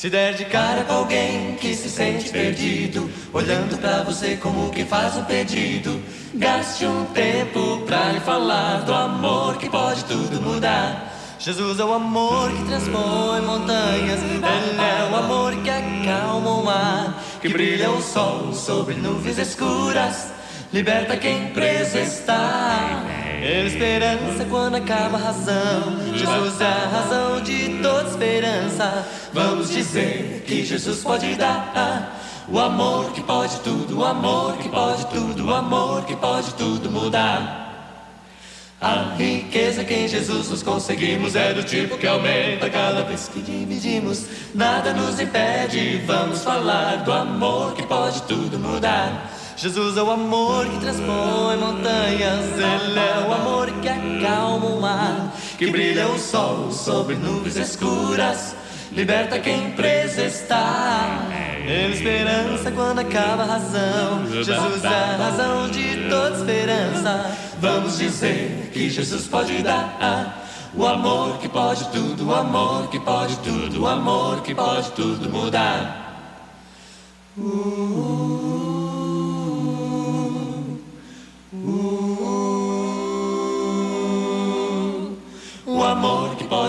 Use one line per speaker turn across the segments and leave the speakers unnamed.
Se der de cara com alguém que se sente perdido, olhando pra você como que faz um pedido, gaste um tempo pra lhe falar do amor que pode tudo mudar. Jesus é o amor que transpõe montanhas, Ele é o amor que acalma o mar, que brilha o sol sobre nuvens escuras, liberta quem preso está. Esperança quando acaba a razão. Jesus é a razão de toda esperança. Vamos dizer que Jesus pode dar o amor que pode tudo, o amor que pode tudo, o amor que pode tudo mudar. A riqueza que em Jesus nos conseguimos é do tipo que aumenta cada vez que dividimos. Nada nos impede, vamos falar do amor que pode tudo mudar. Jesus é o amor que transpõe montanhas, Ele é o amor que acalma o mar, que brilha o sol sobre nuvens escuras, liberta quem preso está. Ele é esperança quando acaba a razão, Jesus é a razão de toda esperança. Vamos dizer que Jesus pode dar. O amor que pode tudo, o amor que pode tudo, o amor que pode tudo mudar. Uh, uh.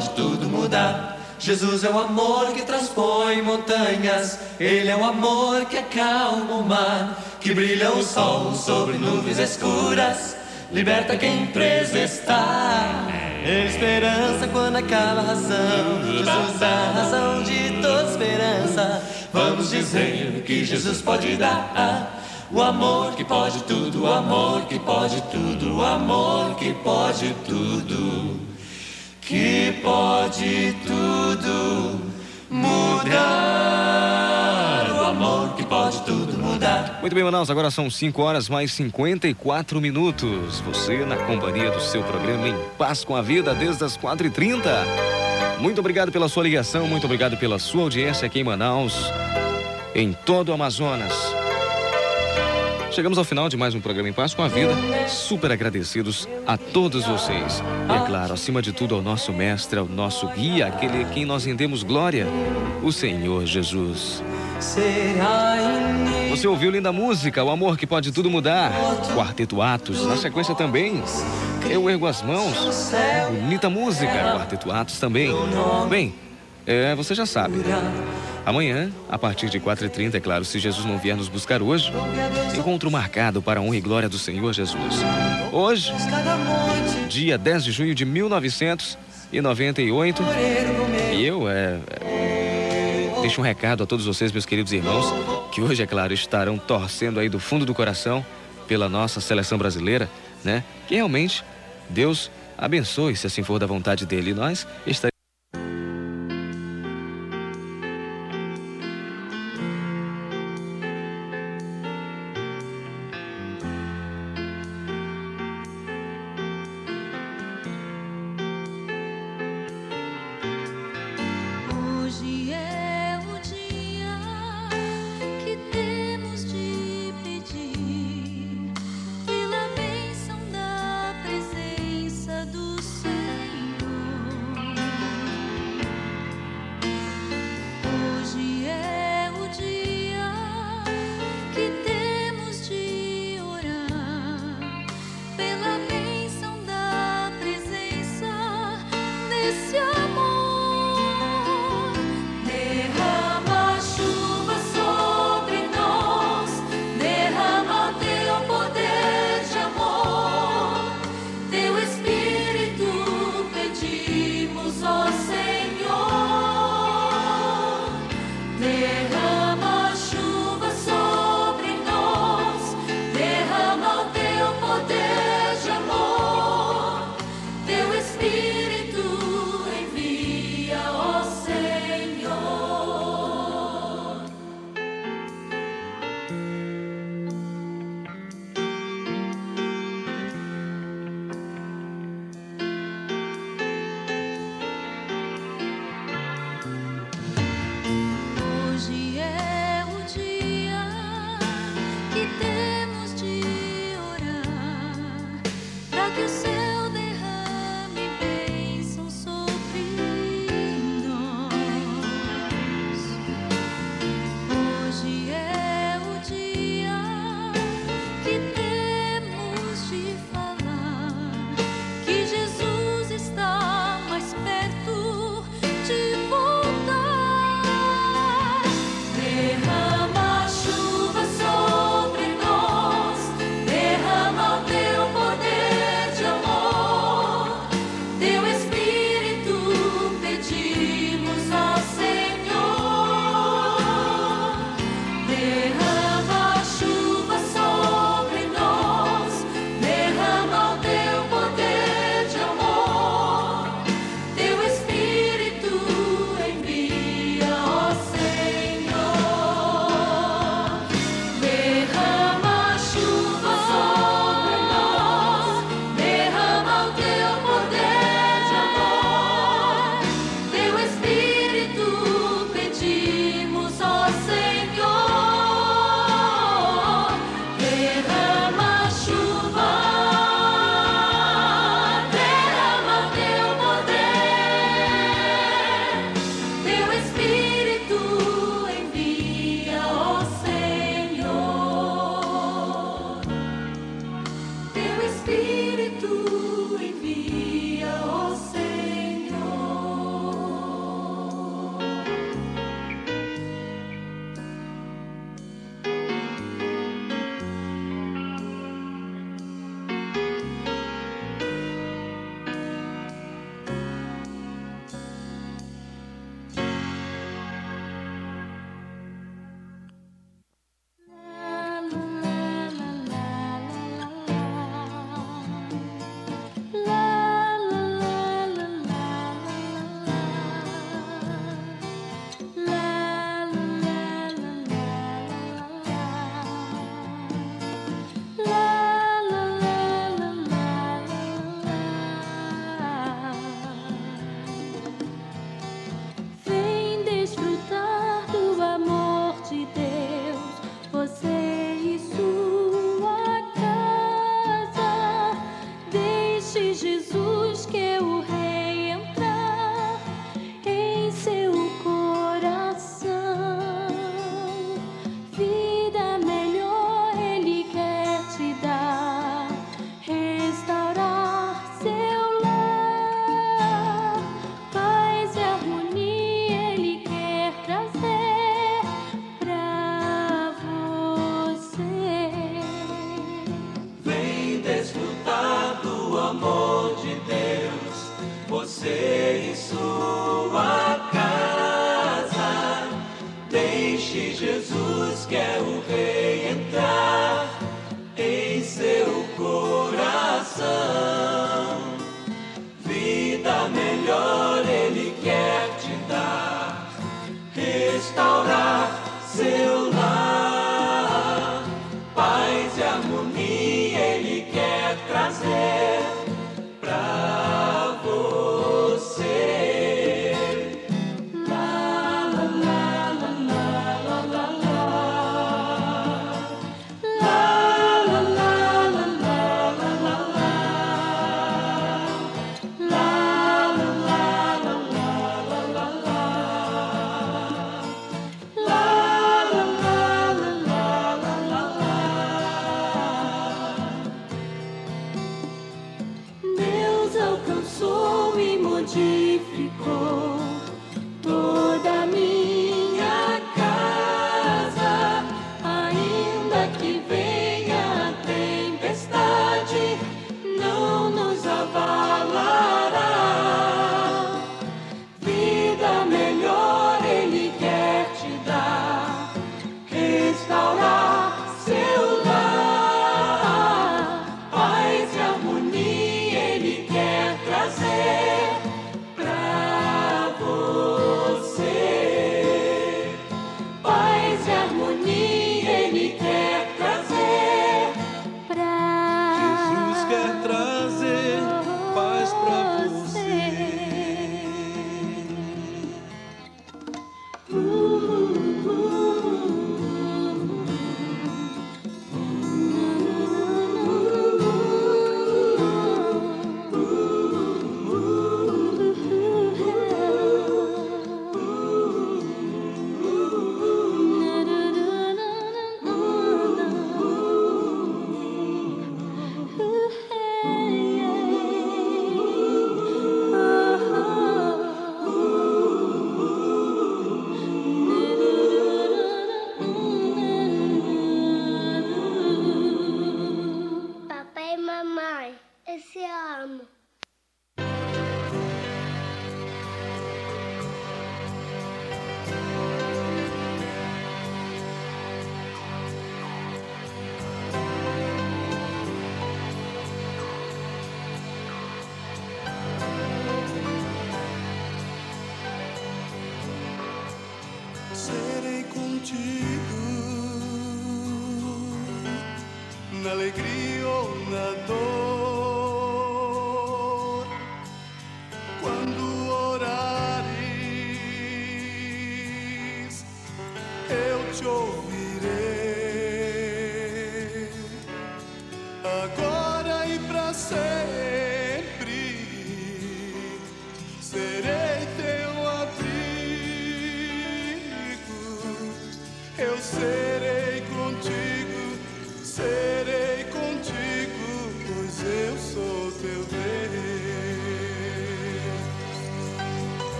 Pode tudo mudar. Jesus é o amor que transpõe montanhas. Ele é o amor que acalma o mar, que brilha o sol sobre nuvens escuras, liberta quem preso está. É esperança quando acaba a razão. Jesus é a razão de toda esperança. Vamos dizer que Jesus pode dar. O amor que pode tudo, o amor que pode tudo, o amor que pode tudo que pode tudo mudar. O amor que pode tudo mudar.
Muito bem, Manaus, agora são 5 horas mais 54 minutos. Você na companhia do seu programa Em Paz com a Vida desde as 4h30. Muito obrigado pela sua ligação, muito obrigado pela sua audiência aqui em Manaus, em todo o Amazonas. Chegamos ao final de mais um programa em Paz com a Vida. Super agradecidos a todos vocês. E é claro, acima de tudo, ao nosso mestre, ao nosso guia, aquele a quem nós rendemos glória, o Senhor Jesus. Você ouviu linda música, O Amor que Pode Tudo Mudar, Quarteto Atos. Na sequência também, Eu Ergo as Mãos, bonita música, Quarteto Atos também. Bem, é, você já sabe. Amanhã, a partir de 4h30, é claro, se Jesus não vier nos buscar hoje, encontro marcado para a honra e glória do Senhor Jesus. Hoje, dia 10 de junho de 1998, e eu é, é, deixo um recado a todos vocês, meus queridos irmãos, que hoje, é claro, estarão torcendo aí do fundo do coração pela nossa seleção brasileira, né? Que realmente Deus abençoe, se assim for da vontade dele. Nós estaremos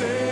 Eu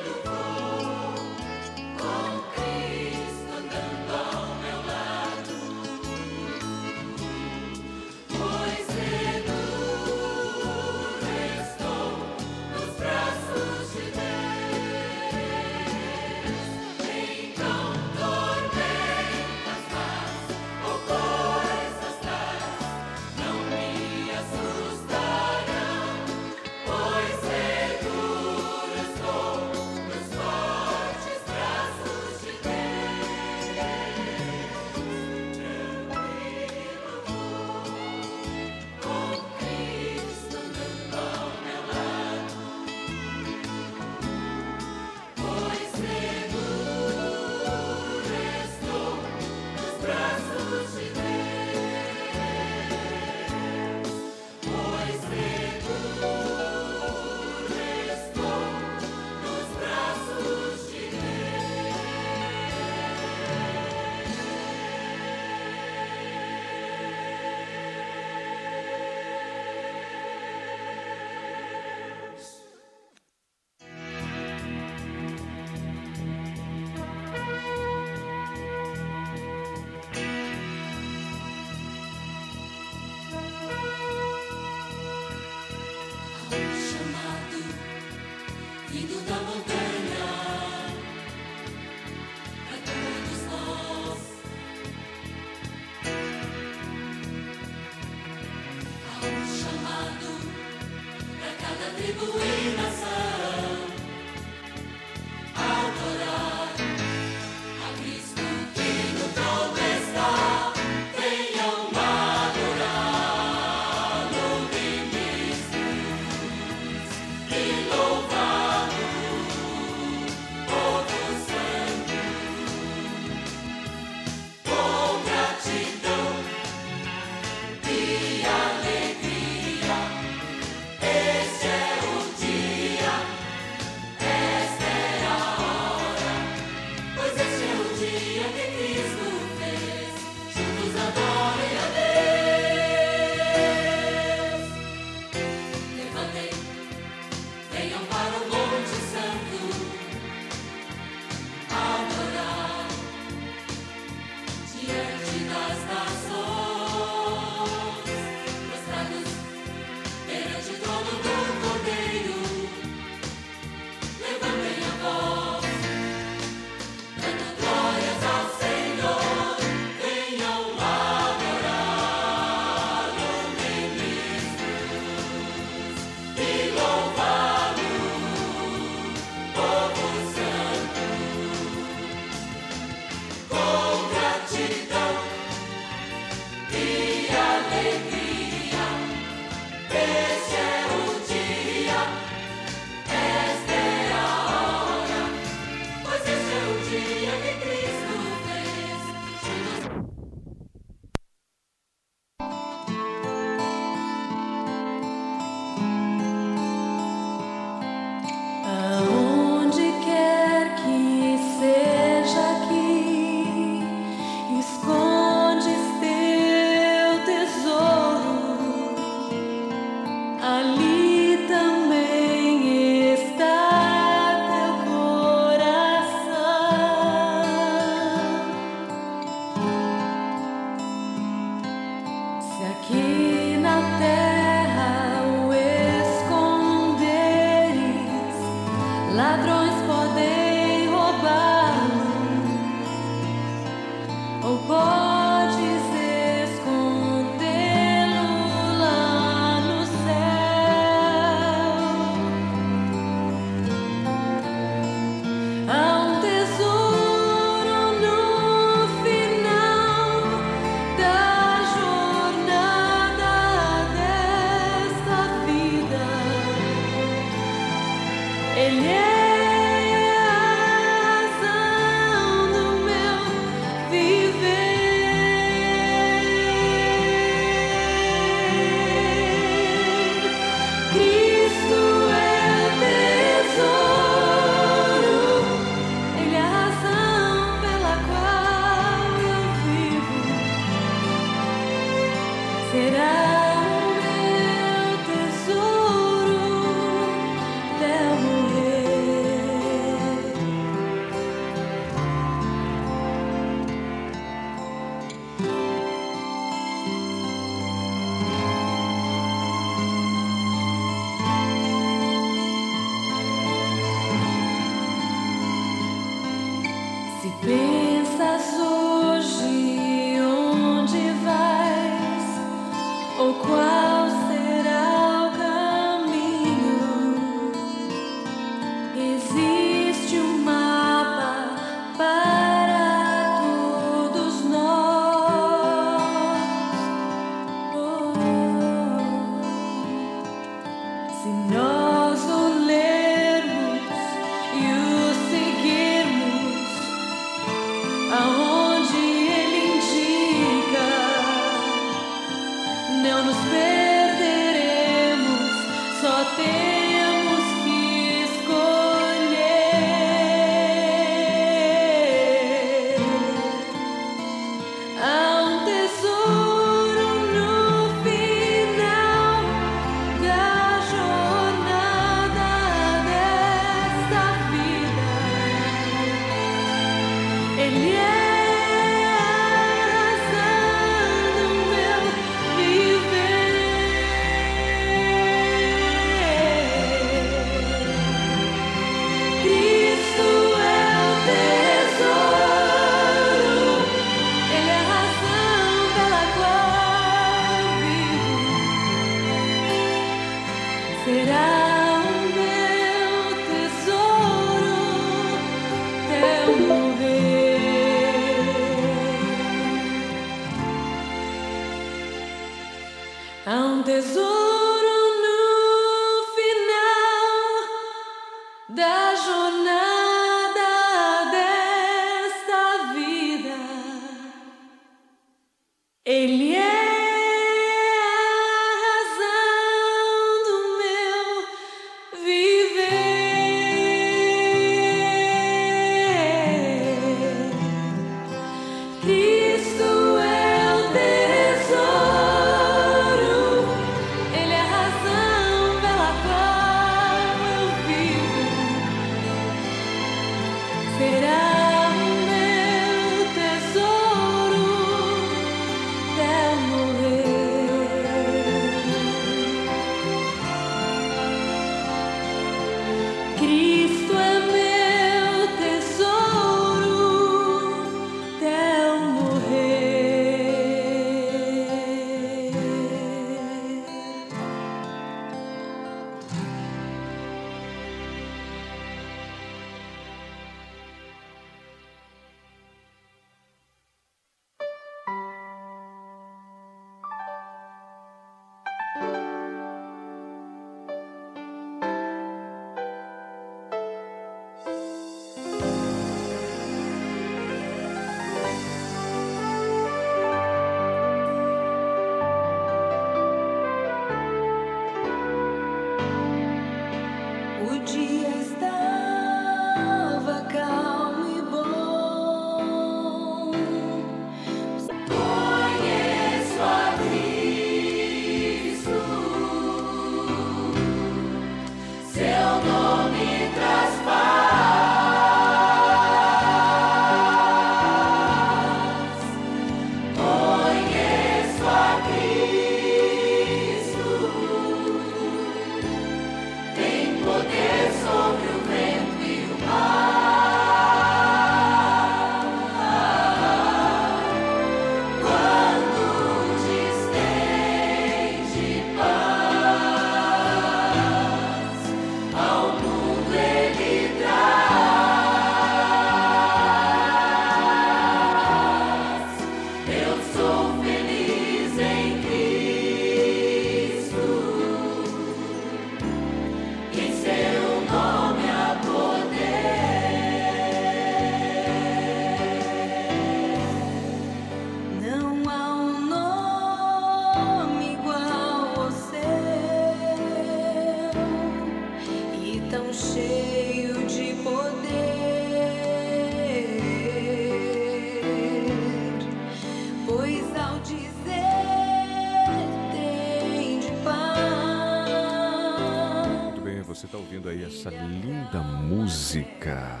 música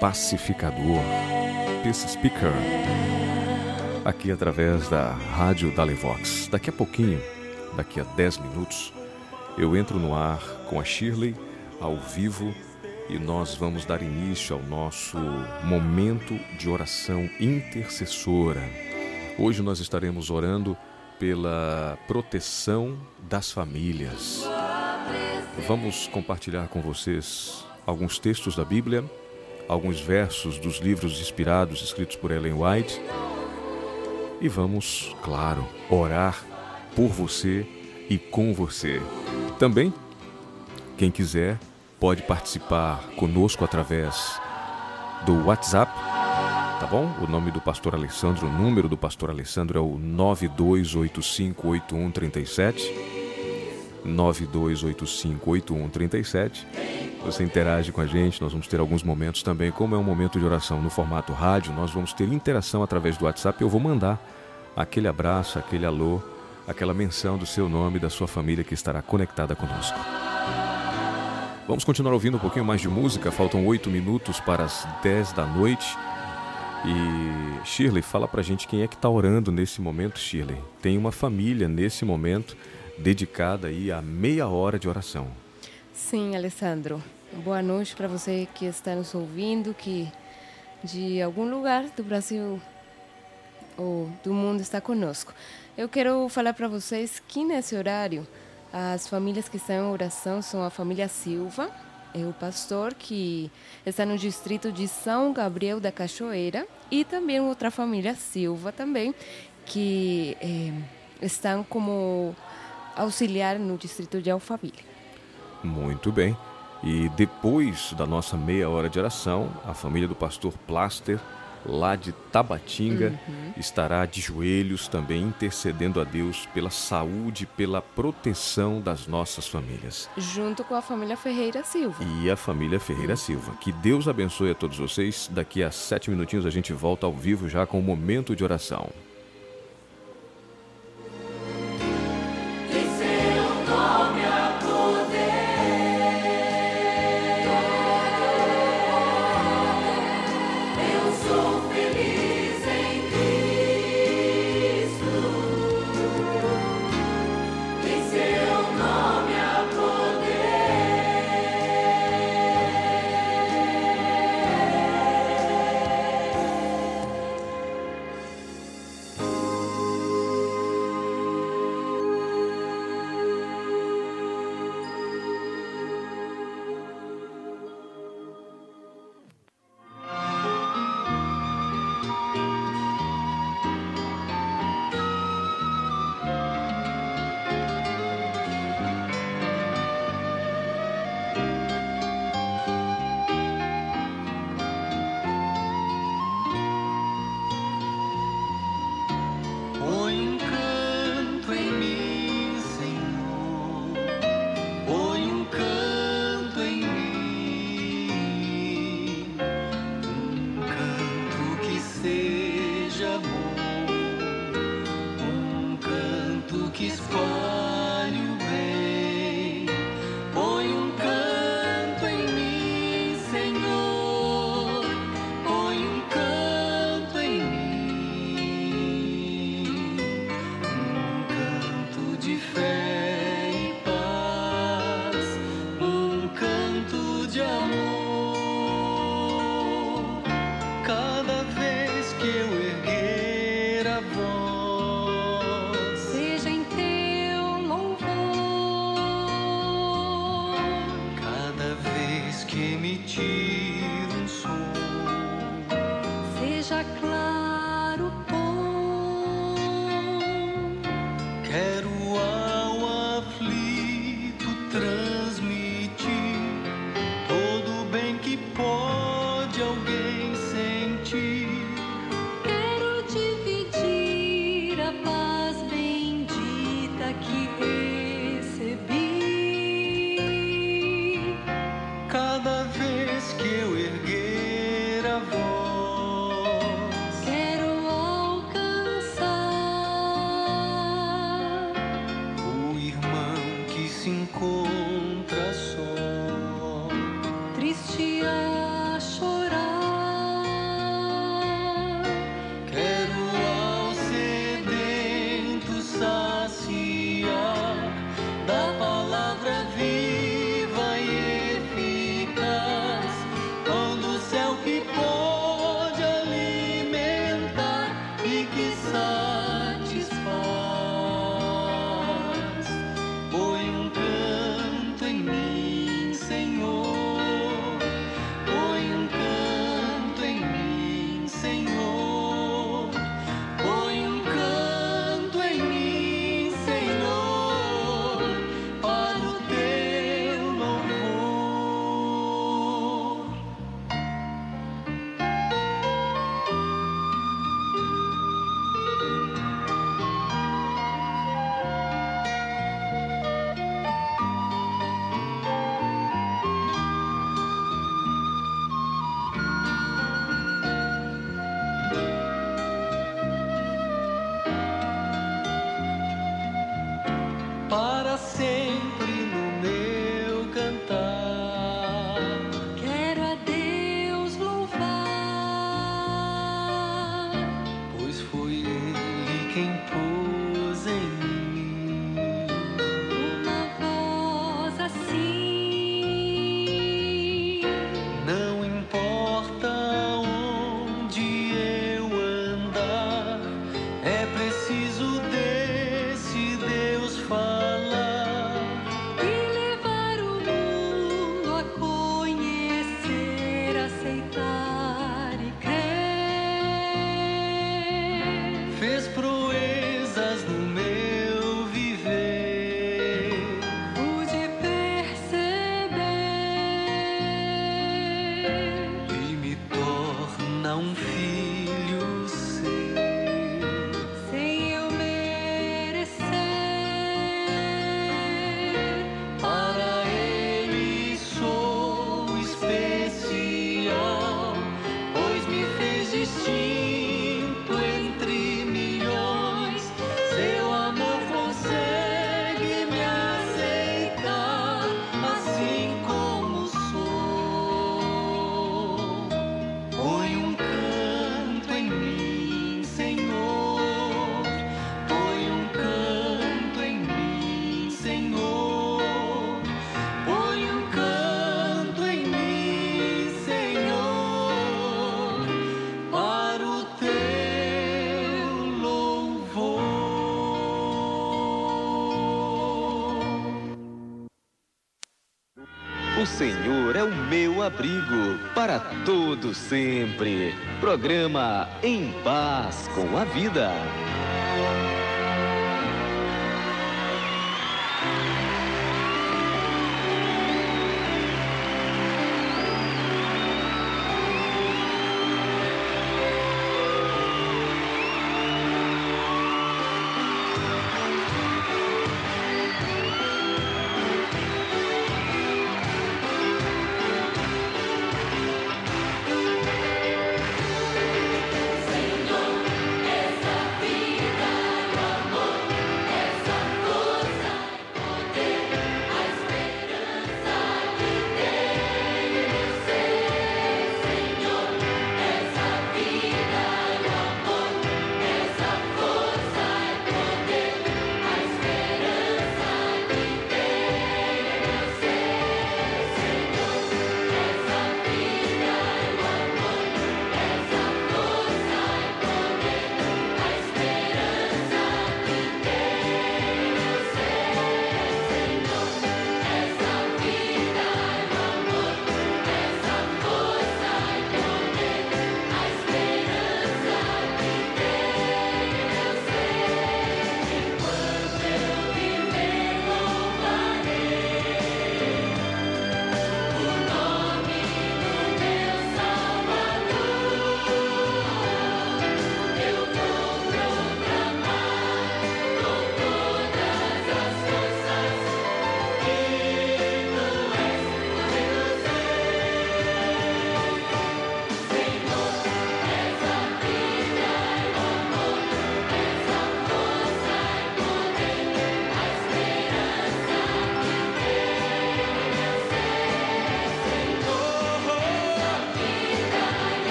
Pacificador, Peace Speaker, aqui através da Rádio Dalevox. Daqui a pouquinho, daqui a 10 minutos, eu entro no ar com a Shirley ao vivo e nós vamos dar início ao nosso momento de oração intercessora. Hoje nós estaremos orando pela proteção das famílias. Vamos compartilhar com vocês alguns textos da Bíblia, alguns versos dos livros inspirados escritos por Ellen White e vamos, claro, orar por você e com você. Também, quem quiser pode participar conosco através do WhatsApp, tá bom? O nome do pastor Alessandro, o número do pastor Alessandro é o 92858137. 92858137. Você interage com a gente, nós vamos ter alguns momentos também, como é um momento de oração no formato rádio, nós vamos ter interação através do WhatsApp. Eu vou mandar aquele abraço, aquele alô, aquela menção do seu nome da sua família que estará conectada conosco. Vamos continuar ouvindo um pouquinho mais de música, faltam oito minutos para as 10 da noite. E Shirley, fala pra gente quem é que está orando nesse momento, Shirley. Tem uma família nesse momento dedicada aí a meia hora de oração.
Sim, Alessandro. Boa noite para você que está nos ouvindo, que de algum lugar do Brasil ou do mundo está conosco. Eu quero falar para vocês que nesse horário as famílias que estão em oração são a família Silva, é o pastor que está no distrito de São Gabriel da Cachoeira e também outra família Silva também que eh, estão como auxiliar no distrito de Alphaville.
Muito bem. E depois da nossa meia hora de oração, a família do pastor Plaster, lá de Tabatinga, estará de joelhos também intercedendo a Deus pela saúde, pela proteção das nossas famílias.
Junto com a família Ferreira Silva.
E a família Ferreira Silva. Que Deus abençoe a todos vocês. Daqui a sete minutinhos a gente volta ao vivo já com o momento de oração.
Senhor
é o meu abrigo para todo sempre. Programa Em Paz com a Vida.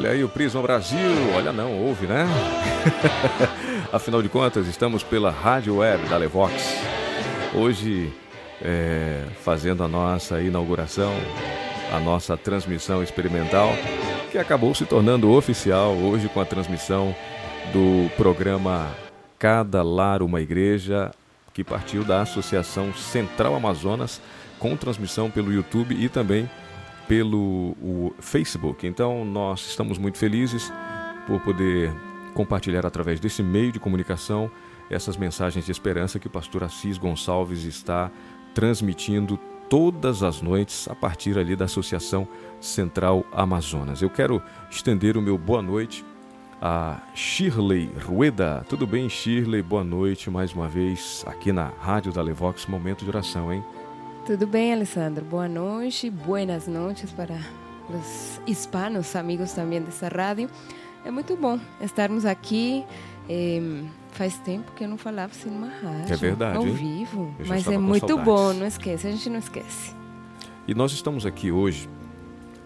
Olha aí o Prisma Brasil. Olha não, ouve, né? Afinal de contas, estamos pela rádio web da Levox. Hoje, é, fazendo a nossa inauguração, a nossa transmissão experimental, que acabou se tornando oficial hoje com a transmissão do programa Cada Lar Uma Igreja, que partiu da Associação Central Amazonas, com transmissão pelo YouTube e também pelo Facebook. Então, nós estamos muito felizes por poder compartilhar através desse meio de comunicação essas mensagens de esperança que o pastor Assis Gonçalves está transmitindo todas as noites a partir ali da Associação Central Amazonas. Eu quero estender o meu boa noite a Shirley Rueda. Tudo bem, Shirley? Boa noite mais uma vez aqui na Rádio da Levox, momento de oração, hein?
Tudo bem, Alessandro? Boa noite, buenas noches para os hispanos, amigos também dessa rádio. É muito bom estarmos aqui. Eh, faz tempo que eu não falava assim numa rádio.
É verdade,
Ao vivo. Mas é muito
saudades.
bom, não esquece, a gente não esquece.
E nós estamos aqui hoje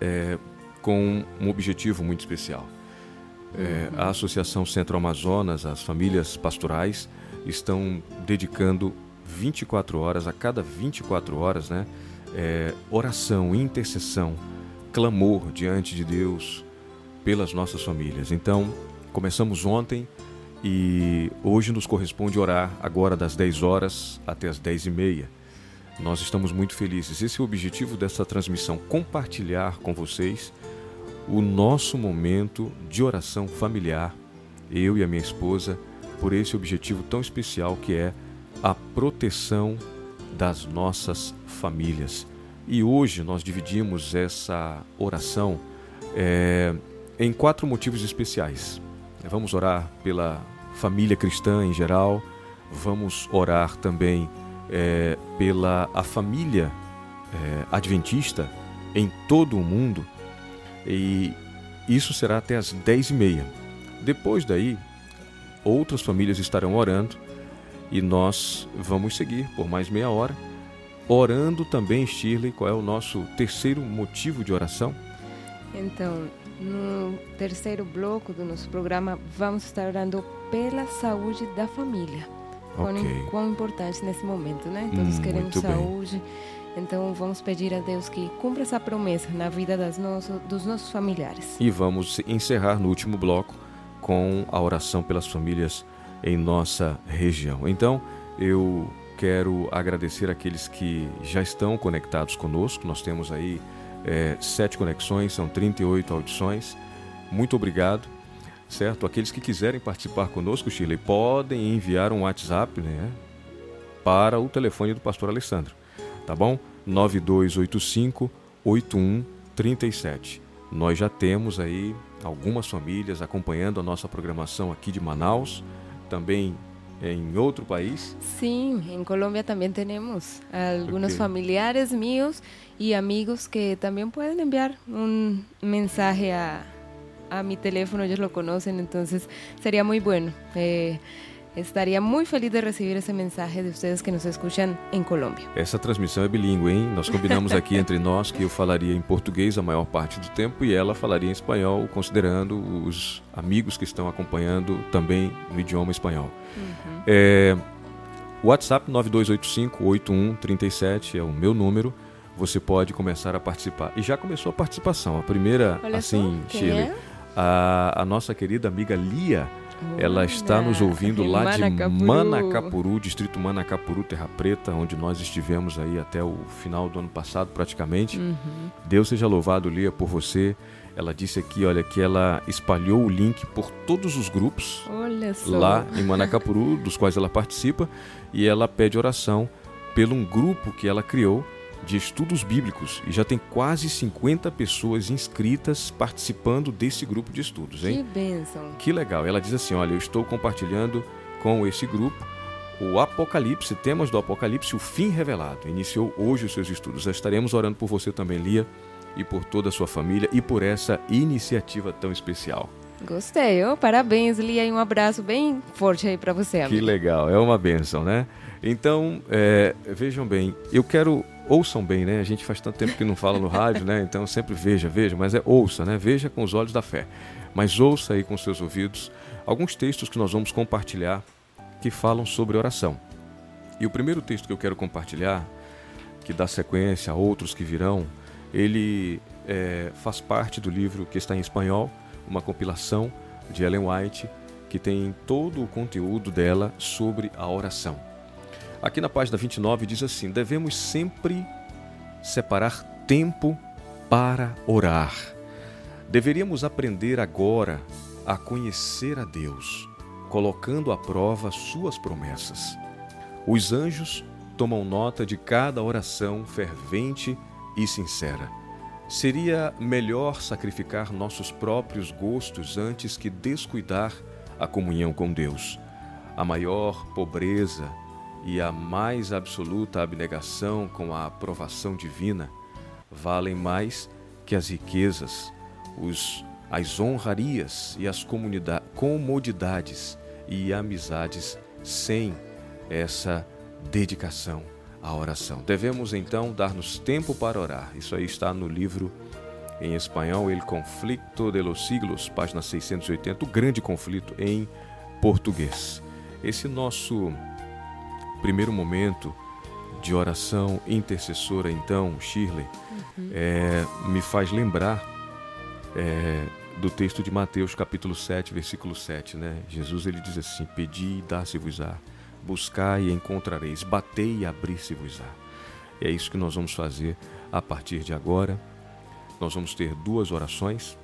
é, com um objetivo muito especial. É, a Associação Centro Amazonas, as famílias pastorais, estão dedicando 24 horas, a cada 24 horas, né, é, oração, intercessão, clamor diante de Deus pelas nossas famílias. Então, começamos ontem e hoje nos corresponde orar agora das 10 horas até as 10 e meia. Nós estamos muito felizes. Esse é o objetivo dessa transmissão: compartilhar com vocês o nosso momento de oração familiar, eu e a minha esposa, por esse objetivo tão especial que é a proteção das nossas famílias. E hoje nós dividimos essa oração é, em quatro motivos especiais. Vamos orar pela família cristã em geral, vamos orar também é, pela a família é, adventista em todo o mundo e isso será até as dez e meia. Depois daí, outras famílias estarão orando e nós vamos seguir por mais meia hora, orando também, Shirley, qual é o nosso terceiro motivo de oração?
Então, no terceiro bloco do nosso programa, vamos estar orando pela saúde da família. Quão,
Ok.
quão importante nesse momento, né? Todos
Hum,
queremos
muito bem.
saúde. Então, vamos pedir a Deus que cumpra essa promessa na vida das nosso, dos nossos familiares.
E vamos encerrar no último bloco com a oração pelas famílias em nossa região. Então, eu quero agradecer aqueles que já estão conectados conosco. Nós temos aí eh, sete conexões, são 38 audições. Muito obrigado. Certo? Aqueles que quiserem participar conosco, Shirley, podem enviar um WhatsApp né, para o telefone do pastor Alessandro. Tá bom? 9285 8137. Nós já temos aí algumas famílias acompanhando a nossa programação aqui de Manaus, também em outro país.
Sim, em Colômbia também temos algunos
Ok.
familiares míos y amigos que también pueden enviar un mensaje a, a mi teléfono, ellos lo conocen, entonces sería muy bueno. Eh, estaría muy feliz de recibir ese mensaje de ustedes que nos escuchan en Colombia.
Essa transmissão é bilíngue, hein? Nós combinamos aqui entre nós que eu falaria em português a maior parte do tempo e ela falaria em espanhol, considerando os amigos que estão acompanhando também no idioma espanhol. É, WhatsApp 9285-8137 é o meu número. Você pode começar a participar. E já começou a participação. A primeira,
Olha
assim, Shirley,
é?
a, a nossa querida amiga Lia, ela está nos ouvindo lá de
Manacapuru.
Distrito Manacapuru, Terra Preta, onde nós estivemos aí até o final do ano passado, praticamente.
Uhum.
Deus seja louvado, Lia, por você. Ela disse aqui, olha, que ela espalhou o link por todos os grupos lá em Manacapuru, dos quais ela participa, e ela pede oração pelo um grupo que ela criou de estudos bíblicos e já tem quase 50 pessoas inscritas participando desse grupo de estudos, hein?
Que bênção.
Que legal. Ela diz assim: Olha, eu estou compartilhando com esse grupo o Apocalipse, temas do Apocalipse, o fim revelado. Iniciou hoje os seus estudos. Já estaremos orando por você também, Lia, e por toda a sua família e por essa iniciativa tão especial.
Gostei, oh, parabéns, Lia, e um abraço bem forte aí para você,
Que legal, é uma benção, né? Então, é, vejam bem, eu quero. Ouçam bem, né? A gente faz tanto tempo que não fala no rádio, né? Então sempre veja, veja, mas é ouça, né? Veja com os olhos da fé. Mas ouça aí com seus ouvidos alguns textos que nós vamos compartilhar que falam sobre oração. E o primeiro texto que eu quero compartilhar, que dá sequência a outros que virão, ele é, faz parte do livro que está em espanhol, uma compilação de Ellen White, que tem todo o conteúdo dela sobre a oração. Aqui na página 29 diz assim: devemos sempre separar tempo para orar. Deveríamos aprender agora a conhecer a Deus, colocando à prova suas promessas. Os anjos tomam nota de cada oração fervente e sincera. Seria melhor sacrificar nossos próprios gostos antes que descuidar a comunhão com Deus. A maior pobreza e a mais absoluta abnegação com a aprovação divina valem mais que as riquezas, os, as honrarias e as comodidades e amizades sem essa dedicação à oração. Devemos então dar-nos tempo para orar. Isso aí está no livro Em espanhol, El Conflicto de los Siglos, página 680, o grande conflito em português. Esse nosso primeiro momento de oração intercessora, então, Shirley, uhum. é, me faz lembrar é, do texto de Mateus, capítulo 7, versículo 7, né? Jesus ele diz assim: Pedi e dá-se-vos-á, buscai e encontrareis, batei e abrir-se-vos-á. É isso que nós vamos fazer a partir de agora. Nós vamos ter duas orações.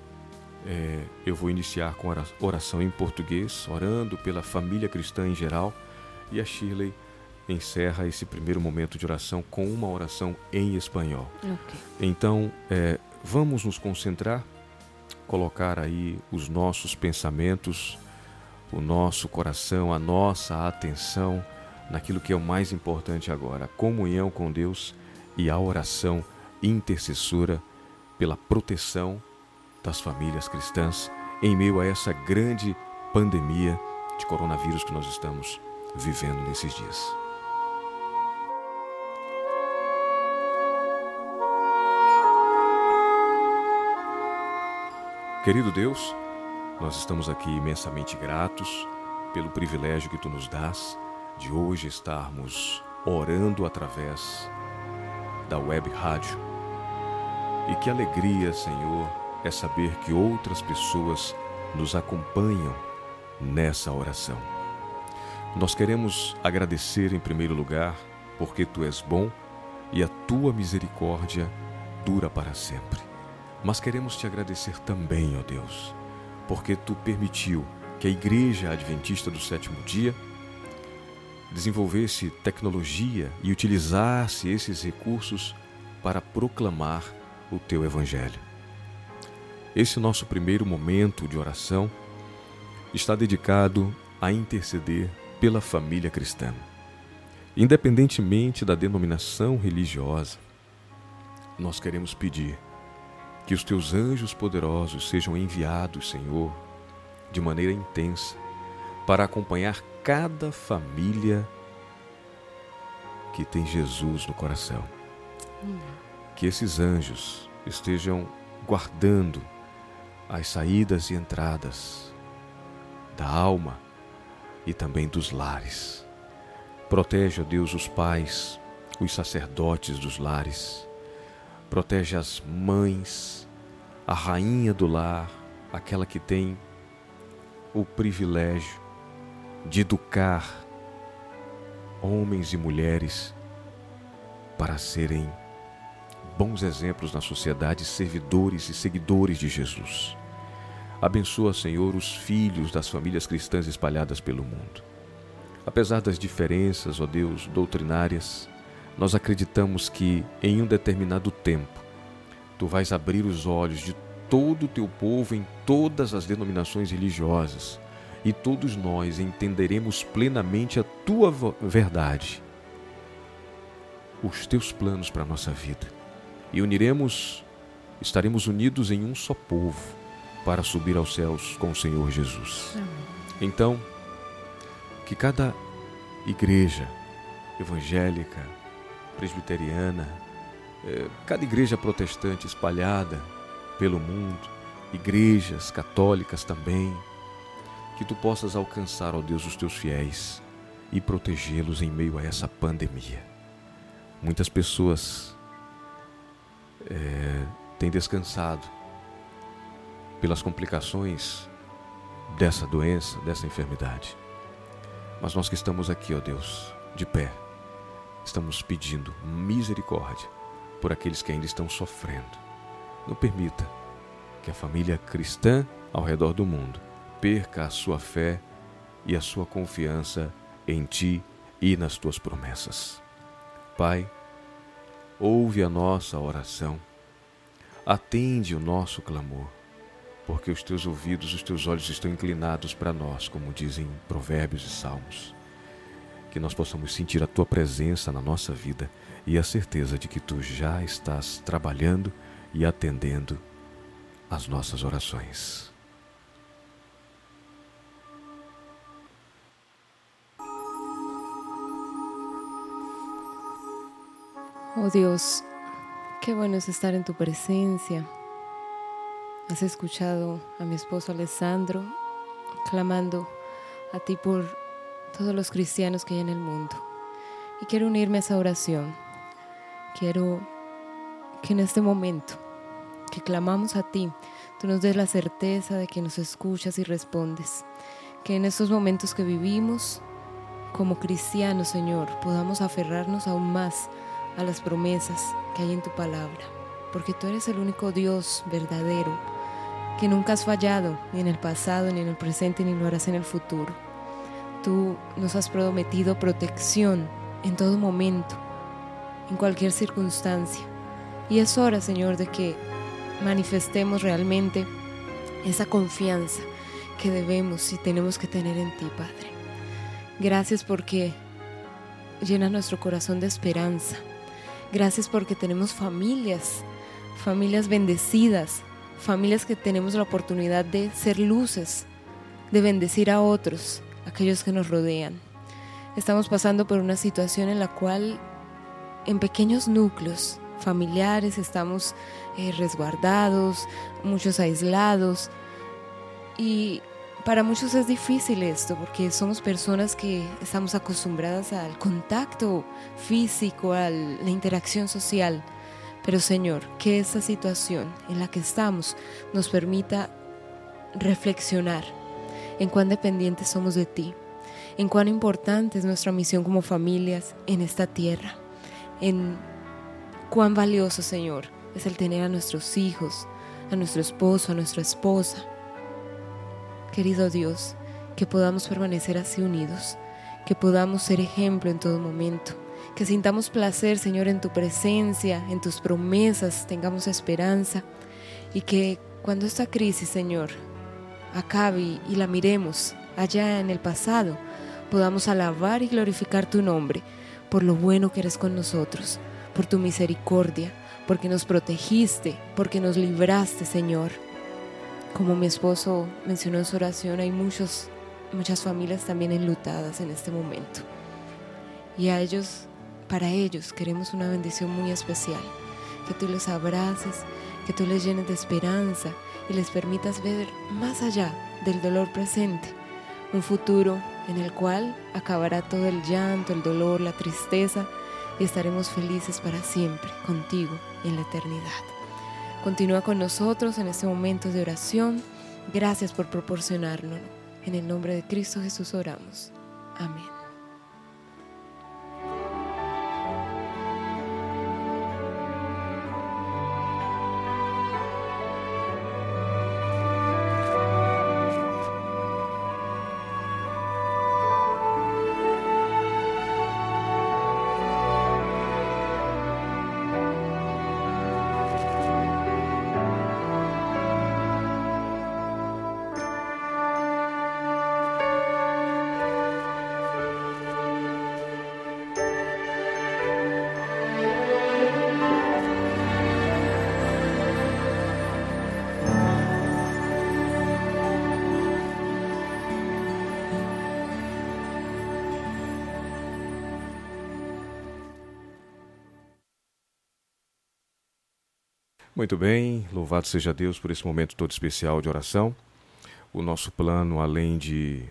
É, eu vou iniciar com oração em português, orando pela família cristã em geral, e a Shirley encerra esse primeiro momento de oração com uma oração em espanhol. Okay. Então, é, vamos nos concentrar colocar aí os nossos pensamentos, o nosso coração, a nossa atenção naquilo que é o mais importante agora, a comunhão com Deus e a oração intercessora pela proteção das famílias cristãs em meio a essa grande pandemia de coronavírus que nós estamos vivendo nesses dias. Querido Deus, nós estamos aqui imensamente gratos pelo privilégio que tu nos dás de hoje estarmos orando através da web rádio. E que alegria, Senhor, é saber que outras pessoas nos acompanham nessa oração. Nós queremos agradecer em primeiro lugar porque tu és bom e a tua misericórdia dura para sempre. Mas queremos te agradecer também, ó Deus, porque tu permitiu que a Igreja Adventista do Sétimo Dia desenvolvesse tecnologia e utilizasse esses recursos para proclamar o teu Evangelho. Esse nosso primeiro momento de oração está dedicado a interceder pela família cristã. Independentemente da denominação religiosa, nós queremos pedir que os teus anjos poderosos sejam enviados, Senhor, de maneira intensa, para acompanhar cada família que tem Jesus no coração. Que esses anjos estejam guardando as saídas e entradas da alma e também dos lares. Protege, ó Deus, os pais, os sacerdotes dos lares protege as mães, a rainha do lar, aquela que tem o privilégio de educar homens e mulheres para serem bons exemplos na sociedade, servidores e seguidores de Jesus. Abençoa, Senhor, os filhos das famílias cristãs espalhadas pelo mundo. Apesar das diferenças, ó Deus, doutrinárias, nós acreditamos que em um determinado tempo tu vais abrir os olhos de todo o teu povo em todas as denominações religiosas e todos nós entenderemos plenamente a tua verdade, os teus planos para a nossa vida e uniremos, estaremos unidos em um só povo para subir aos céus com o Senhor Jesus. Então, que cada igreja evangélica, presbiteriana, é, cada igreja protestante espalhada pelo mundo, igrejas católicas também, que tu possas alcançar, ó Deus, os teus fiéis e protegê-los em meio a essa pandemia. Muitas pessoas é, têm descansado pelas complicações dessa doença, dessa enfermidade. Mas nós que estamos aqui, ó Deus, de pé, estamos pedindo misericórdia por aqueles que ainda estão sofrendo. Não permita que a família cristã ao redor do mundo perca a sua fé e a sua confiança em Ti e nas Tuas promessas. Pai, ouve a nossa oração, atende o nosso clamor, porque os Teus ouvidos, os Teus olhos estão inclinados para nós, como dizem Provérbios e Salmos que nós possamos sentir a tua presença na nossa vida e a certeza de que tu já estás trabalhando e atendendo às nossas orações.
Oh Dios, qué bueno es estar en tu presencia, Has escuchado a mi esposo Alessandro clamando a ti por todos los cristianos que hay en el mundo. Y quiero unirme a esa oración. Quiero que en este momento que clamamos a ti, tú nos des la certeza de que nos escuchas y respondes. Que en estos momentos que vivimos como cristianos, Señor, podamos aferrarnos aún más a las promesas que hay en tu palabra. Porque tú eres el único Dios verdadero, que nunca has fallado, ni en el pasado, ni en el presente, ni lo harás en el futuro. Tú nos has prometido protección en todo momento, en cualquier circunstancia. Y es hora, Señor, de que manifestemos realmente esa confianza que debemos y tenemos que tener en ti, Padre. Gracias porque llena nuestro corazón de esperanza. Gracias porque tenemos familias, familias bendecidas, familias que tenemos la oportunidad de ser luces, de bendecir a otros, aquellos que nos rodean. Estamos pasando por una situación en la cual en pequeños núcleos familiares estamos eh, resguardados, muchos aislados y para muchos es difícil esto porque somos personas que estamos acostumbradas al contacto físico, a la interacción social. Pero Señor, que esta situación en la que estamos nos permita reflexionar en cuán dependientes somos de ti, en cuán importante es nuestra misión como familias en esta tierra, en cuán valioso, Señor, es el tener a nuestros hijos, a nuestro esposo, a nuestra esposa, Querido Dios, que podamos permanecer así unidos, que podamos ser ejemplo en todo momento, que sintamos placer, Señor, en tu presencia, en tus promesas, tengamos esperanza y que cuando esta crisis, Señor, acabe y la miremos allá en el pasado, podamos alabar y glorificar tu nombre por lo bueno que eres con nosotros, por tu misericordia, porque nos protegiste, porque nos libraste, Señor. Como mi esposo mencionó en su oración, hay muchos, muchas familias también enlutadas en este momento. Y a ellos, para ellos, queremos una bendición muy especial. Que tú les abraces, que tú les llenes de esperanza y les permitas ver más allá del dolor presente, un futuro en el cual acabará todo el llanto, el dolor, la tristeza y estaremos felices para siempre contigo en la eternidad. Continúa con nosotros en este momento de oración. Gracias por proporcionarlo. En el nombre de Cristo Jesús oramos. Amén.
Muito bem, louvado seja Deus por esse momento todo especial de oração. O nosso plano, além de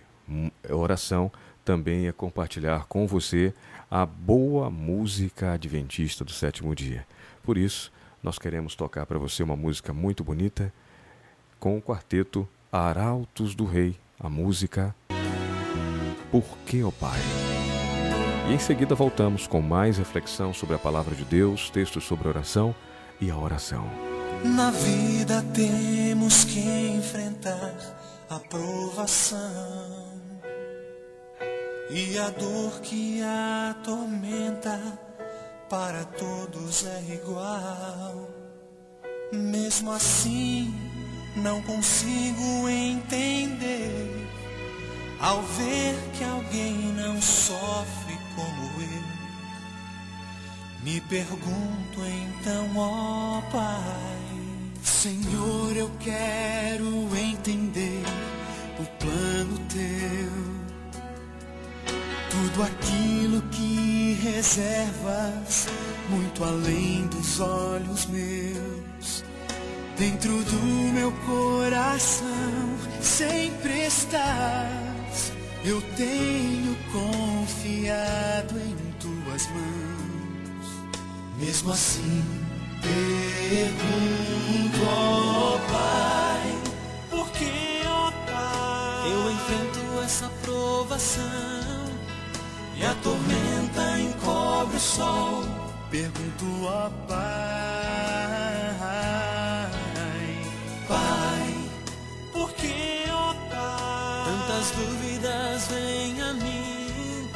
oração, também é compartilhar com você a boa música adventista do sétimo dia. Por isso, nós queremos tocar para você uma música muito bonita com o quarteto Arautos do Rei, a música Por que, ó Pai? E em seguida voltamos com mais reflexão sobre a palavra de Deus, textos sobre oração e a oração.
Na vida temos que enfrentar a provação e a dor que atormenta para todos é igual. Mesmo assim, não consigo entender ao ver que alguém não sofre como eu. Me pergunto então, ó Pai, Senhor, eu quero entender o plano teu. Tudo aquilo que reservas, muito além dos olhos meus. Dentro do meu coração sempre estás. Eu tenho confiado em tuas mãos. Mesmo assim, pergunto, ó Pai, por que, ó Pai, eu enfrento essa provação e a tormenta encobre o sol? Pergunto, ó Pai, Pai, por que, ó Pai, tantas dúvidas vêm a mim?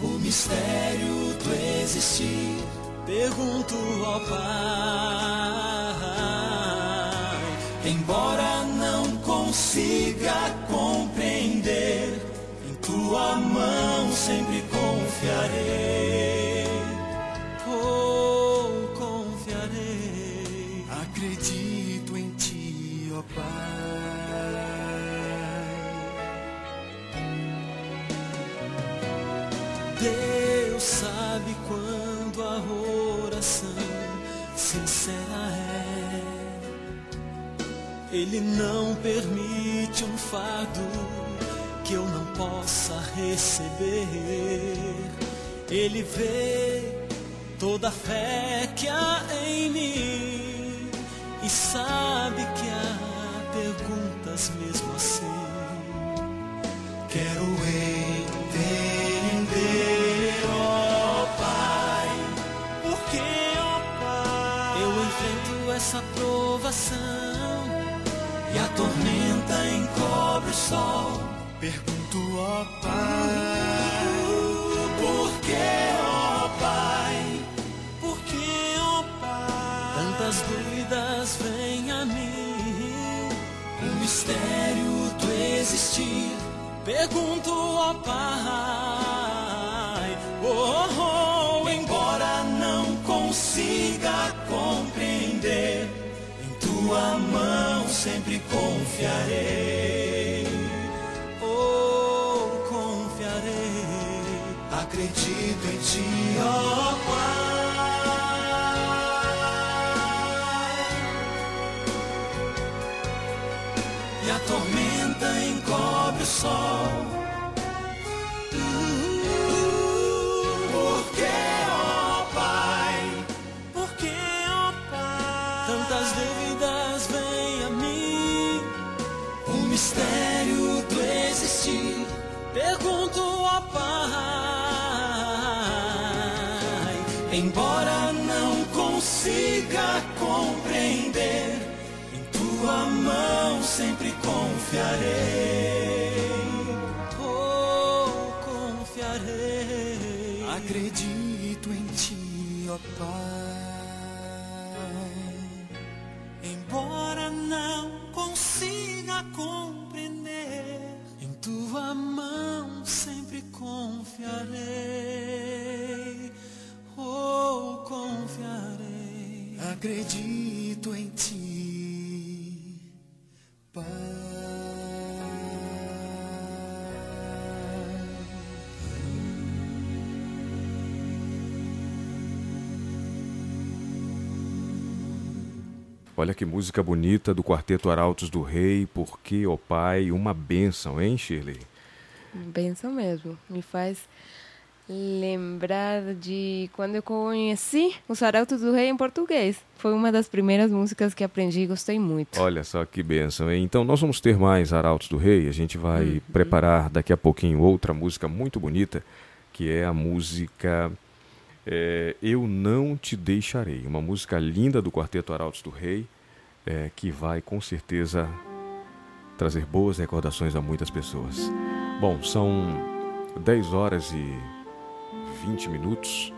O mistério do existir. Pergunto ao Pai, embora não consiga compreender, em tua mão sempre confiarei. Oh, confiarei. Acredito em ti, ó Pai. Ele não permite um fardo que eu não possa receber. Ele vê toda a fé que há em mim e sabe que há perguntas mesmo assim. Quero entender, ó Pai, porque, ó Pai, eu enfrento essa provação e a tormenta encobre o sol. Pergunto, ó Pai, por que, ó Pai, por que, ó Pai, tantas dúvidas vêm a mim, o mistério do existir. Pergunto ao Pai, oh, oh, embora tua mão sempre confiarei. Oh, confiarei, acredito em ti, ó Pai. E a tormenta encobre o sol. Confiarei. Oh, confiarei. Acredito em ti, ó Pai. Embora não consiga compreender, em tua mão sempre confiarei. Oh, confiarei. Acredito em ti,
Olha que música bonita do Quarteto Arautos do Rei, Porque, ó Pai, uma bênção, hein, Shirley?
Benção mesmo. Me faz lembrar de quando eu conheci os Arautos do Rei em português. Foi uma das primeiras músicas que aprendi e gostei muito.
Olha só que bênção, hein? Então nós vamos ter mais Arautos do Rei. A gente vai preparar daqui a pouquinho outra música muito bonita, que é a música é, Eu Não Te Deixarei. Uma música linda do Quarteto Arautos do Rei, é, que vai com certeza trazer boas recordações a muitas pessoas. Bom, são 10 horas e 20 minutos.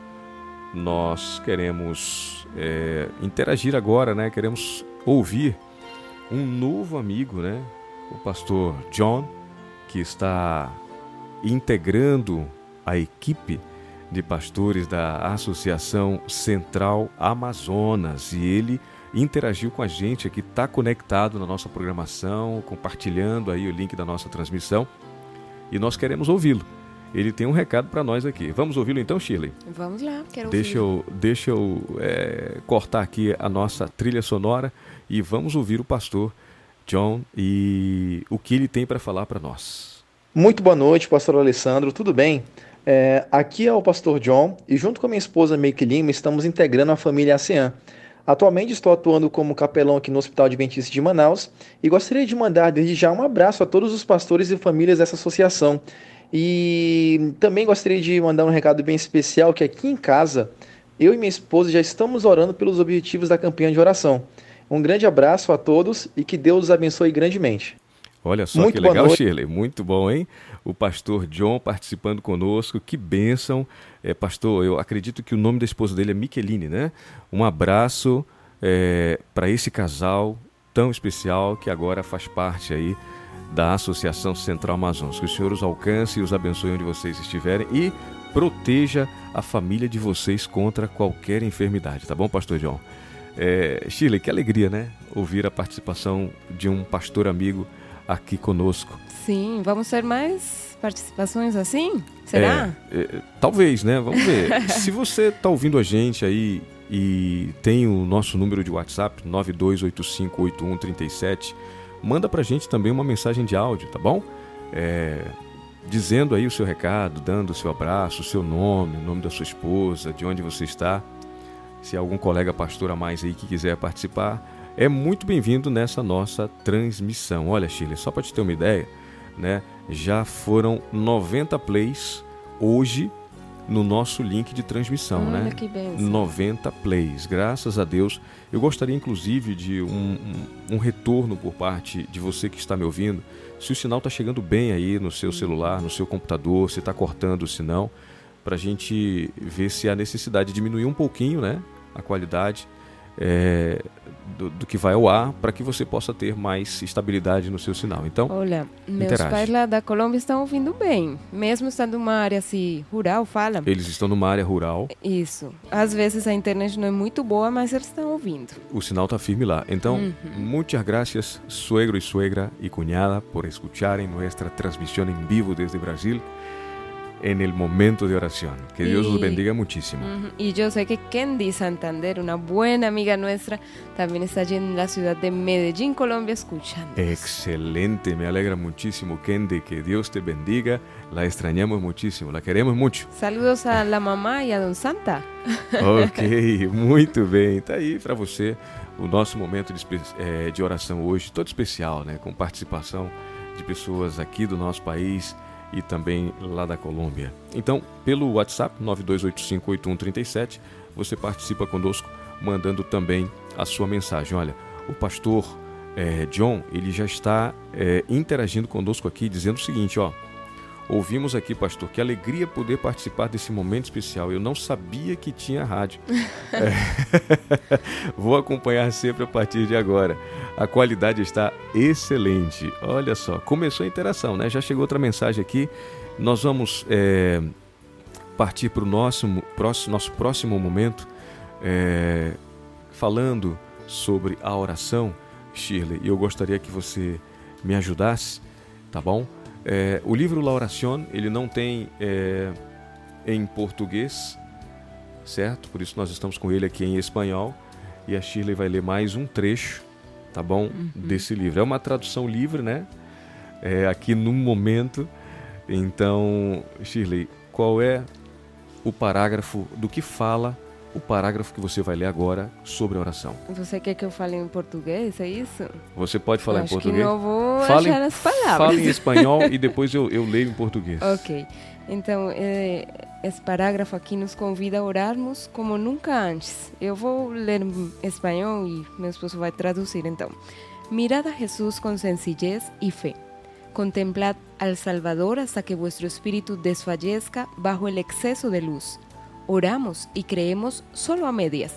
Nós queremos é, interagir agora, né? Queremos ouvir um novo amigo, né? O pastor John, que está integrando a equipe de pastores da Associação Central Amazonas e ele interagiu com a gente aqui, está conectado na nossa programação, compartilhando aí o link da nossa transmissão e nós queremos ouvi-lo. ele tem um recado para nós aqui. Vamos ouvi-lo então, Shirley?
Vamos lá, quero
Deixa
ouvir.
eu, deixa eu é, cortar aqui a nossa trilha sonora e vamos ouvir o pastor John e o que ele tem para falar para nós.
Muito boa noite, pastor Alessandro, tudo bem? É, aqui é o pastor John e junto com a minha esposa Meike Lima estamos integrando a família ASEAN. Atualmente estou atuando como capelão aqui no Hospital Adventista de Manaus e gostaria de mandar desde já um abraço a todos os pastores e famílias dessa associação. E também gostaria de mandar um recado bem especial que aqui em casa, eu e minha esposa já estamos orando pelos objetivos da campanha de oração. Um grande abraço a todos e que Deus os abençoe grandemente.
Olha só
Muito
que legal. Shirley. Muito bom, hein? O pastor John participando conosco. Que bênção. É, pastor, eu acredito que o nome da esposa dele é Micheline, né? Um abraço para esse casal tão especial que agora faz parte aí da Associação Central Amazonas. Que o Senhor os alcance e os abençoe onde vocês estiverem e proteja a família de vocês contra qualquer enfermidade, tá bom, pastor John? É, Shirley, que alegria, né? Ouvir a participação de um pastor amigo aqui conosco.
Sim, vamos ter mais participações assim? Será?
É, é, talvez, né? Vamos ver. Se você está ouvindo a gente aí e tem o nosso número de WhatsApp, 92858137, manda pra gente também uma mensagem de áudio, tá bom? É, dizendo aí o seu recado, dando o seu abraço, o seu nome, o nome da sua esposa, de onde você está. Se algum colega pastor a mais aí que quiser participar, é muito bem-vindo nessa nossa transmissão. Olha, Chile, só para te ter uma ideia, né? Já foram 90 plays hoje no nosso link de transmissão,
Olha
né?
que bênção.
90 plays, graças a Deus. Eu gostaria, inclusive, de um, um, um retorno por parte de você que está me ouvindo. Se o sinal está chegando bem aí no seu celular, no seu computador, se está cortando o sinal, para a gente ver se há necessidade de diminuir um pouquinho, né? A qualidade é, do, do que vai ao ar, para que você possa ter mais estabilidade no seu sinal. Então,
Olha, meus
interage.
pais lá da Colômbia estão ouvindo bem. Mesmo estando numa área assim, rural, fala.
eles estão numa área rural,
Isso. Às vezes a internet não é muito boa, mas eles estão ouvindo.
o sinal está firme lá. Então, muchas gracias, suegro y suegra y cuñada, por escucharem nuestra transmisión en vivo desde Brasil en el momento de oración. Que Dios los
Y-
bendiga muchísimo.
Y yo sé que Kendi Santander, una buena amiga nuestra, también está allí en la ciudad de Medellín, Colombia, escuchando.
Excelente, me alegra muchísimo, Kendi, que Dios te bendiga. La extrañamos muchísimo, la queremos mucho.
Saludos a la mamá y a Don Santa.
Ok, muito bem. Tá aí para você o nosso momento de, eh, de oração hoje, todo especial, né? Com participação de pessoas aqui do nosso país e também lá da Colômbia. Então, pelo WhatsApp 92858137, você participa conosco mandando também a sua mensagem. Olha, o pastor eh, John, ele já está eh, interagindo conosco aqui, dizendo o seguinte, ó. Ouvimos aqui, pastor, que alegria poder participar desse momento especial. Eu não sabia que tinha rádio. É. Vou acompanhar sempre a partir de agora. A qualidade está excelente. Olha só, começou a interação, né? Já chegou outra mensagem aqui. Nós vamos é, partir para o nosso, próximo, nosso próximo momento, é, falando sobre a oração, Shirley. E eu gostaria que você me ajudasse, tá bom? É, o livro La Oración, ele não tem é, em português, certo? Por isso nós estamos com ele aqui em espanhol e a Shirley vai ler mais um trecho, tá bom? Desse livro. É uma tradução livre, né? É, aqui no momento. Então, Shirley, qual é o parágrafo do que fala o parágrafo que você vai ler agora sobre a oração?
Você quer que eu fale em português, é isso?
Você pode falar
Eu
em português?
que não vou
Fala em-
achar as palavras.
Fala em espanhol e depois eu, eu leio em português.
Ok. Então, eh, esse parágrafo aqui nos convida a orarmos como nunca antes. Eu vou ler em espanhol e meu esposo vai traduzir então. Mirad a Jesús con sencillez y fe. Contemplad al Salvador hasta que vuestro espíritu desfallezca bajo el exceso de luz. Oramos y creemos solo a medias.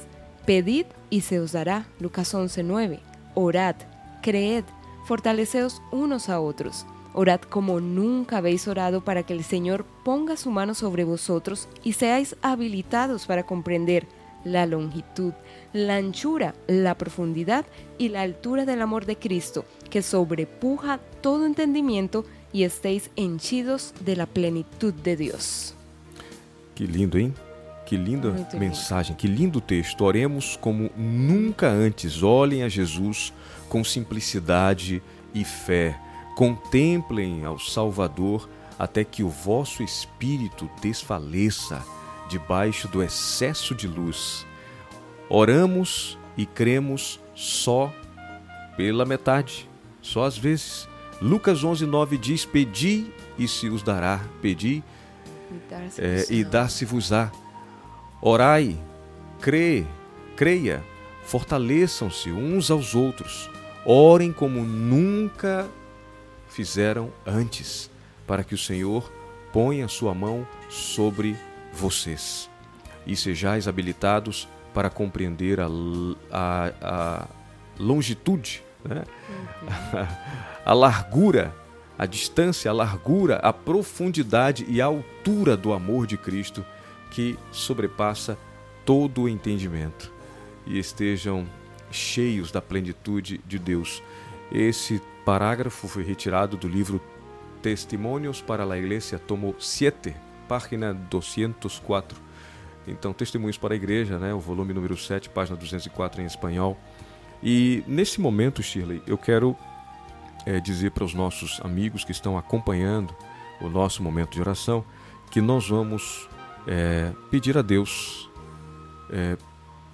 Pedid y se os dará. Lucas 11:9. Orad, creed, fortaleceos unos a otros. Orad como nunca habéis orado para que el Señor ponga su mano sobre vosotros y seáis habilitados para comprender la longitud, la anchura, la profundidad y la altura del amor de Cristo, que sobrepuja todo entendimiento y estéis henchidos de la plenitud de Dios.
Que lindo, hein? Que linda
Muito lindo.
mensagem, que lindo texto. Oremos como nunca antes. Olhem a Jesus com simplicidade e fé. Contemplem ao Salvador até que o vosso espírito desfaleça debaixo do excesso de luz. Oramos e cremos só pela metade, só às vezes. Lucas 11:9 diz: Pedi e se os dará, pedi é, e dar-se-vos-á. Orai, crê, creia, fortaleçam-se uns aos outros, orem como nunca fizeram antes, para que o Senhor ponha sua mão sobre vocês e sejais habilitados para compreender a, a, a longitude, né? a largura, a distância, a largura, a profundidade e a altura do amor de Cristo que sobrepassa todo o entendimento e estejam cheios da plenitude de Deus. Esse parágrafo foi retirado do livro Testimônios para a Igreja, tomo 7, página 204. Então, Testemunhos para a Igreja, né, o volume número 7, página 204 em espanhol. E nesse momento, Shirley, eu quero é, dizer para os nossos amigos que estão acompanhando o nosso momento de oração que nós vamos é, pedir a Deus é,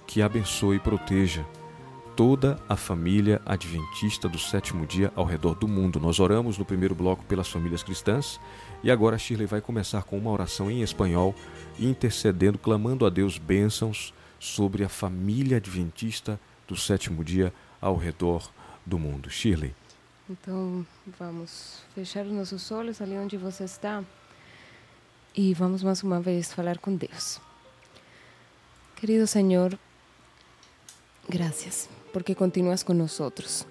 que abençoe e proteja toda a família adventista do sétimo dia ao redor do mundo. Nós oramos no primeiro bloco pelas famílias cristãs e agora a Shirley vai começar com uma oração em espanhol, intercedendo, clamando a Deus bênçãos sobre a família adventista do sétimo dia ao redor do mundo. Shirley.
Então, vamos fechar os nossos olhos ali onde você está e vamos mais uma vez falar com Deus. Querido Senhor, gracias porque continúas con nosotros.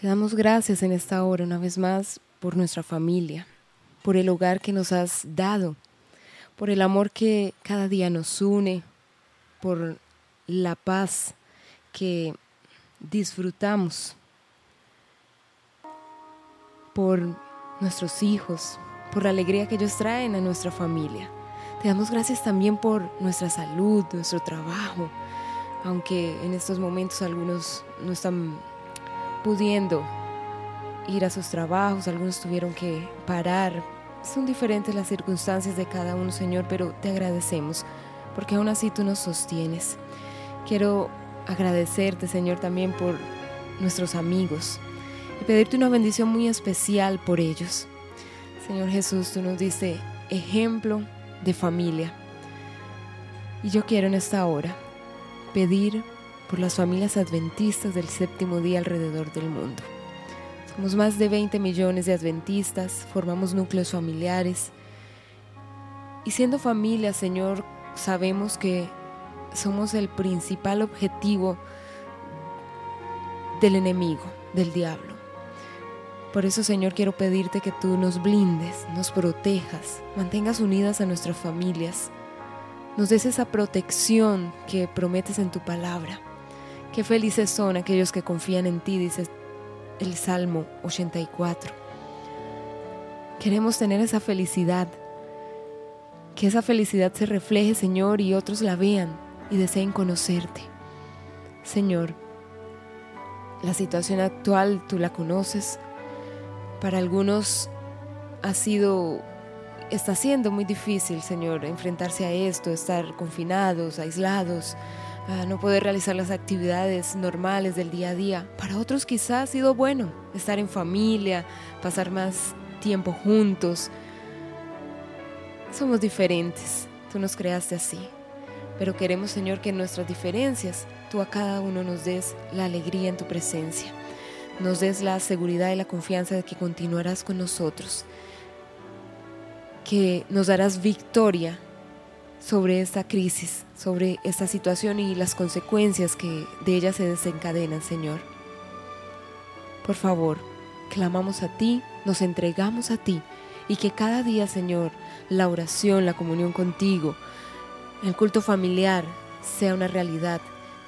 Te damos gracias en esta hora una vez más por nuestra familia, por el hogar que nos has dado, por el amor que cada día nos une, por la paz que disfrutamos, por nuestros hijos, por la alegría que ellos traen a nuestra familia. Te damos gracias también por nuestra salud, nuestro trabajo, aunque en estos momentos algunos no están pudiendo ir a sus trabajos, algunos tuvieron que parar. Son diferentes las circunstancias de cada uno, Señor, pero te agradecemos porque aún así tú nos sostienes. Quiero agradecerte, Señor, también por nuestros amigos y pedirte una bendición muy especial por ellos. Señor Jesús, tú nos dices ejemplo de familia. Y yo quiero en esta hora pedir por las familias adventistas del séptimo día alrededor del mundo. Somos más de 20 millones de adventistas, formamos núcleos familiares y siendo familia, Señor, sabemos que somos el principal objetivo del enemigo, del diablo. Por eso, Señor, quiero pedirte que tú nos blindes, nos protejas, mantengas unidas a nuestras familias, nos des esa protección que prometes en tu palabra. Qué felices son aquellos que confían en ti, dice el Salmo 84. Queremos tener esa felicidad, que esa felicidad se refleje, Señor, y otros la vean y deseen conocerte. Señor, la situación actual tú la conoces. Para algunos ha sido está siendo muy difícil, Señor, enfrentarse a esto, estar confinados, aislados, no poder realizar las actividades normales del día a día. Para otros quizás ha sido bueno estar en familia, pasar más tiempo juntos. Somos diferentes, tú nos creaste así, pero queremos, Señor, que en nuestras diferencias tú a cada uno nos des la alegría en tu presencia, nos des la seguridad y la confianza de que continuarás con nosotros que nos darás victoria sobre esta crisis, sobre esta situación y las consecuencias que de ella se desencadenan, Señor. Por favor, clamamos a ti, nos entregamos a ti y que cada día, Señor, la oración, la comunión contigo, el culto familiar sea una realidad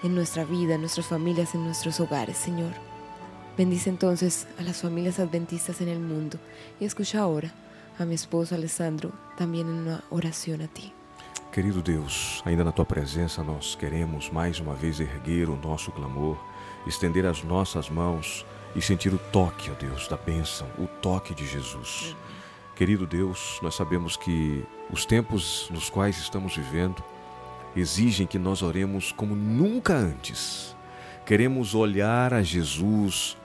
en nuestra vida, en nuestras familias, en nuestros hogares, Señor. Bendice entonces a las familias adventistas en el mundo y escucha ahora a mi esposo Alessandro também em uma oração a ti.
Querido Deus, ainda na tua presença nós queremos mais uma vez erguer o nosso clamor, estender as nossas mãos e sentir o toque, ó Deus, da bênção, o toque de Jesus. Querido Deus, nós sabemos que os tempos nos quais estamos vivendo exigem que nós oremos como nunca antes. Queremos olhar a Jesus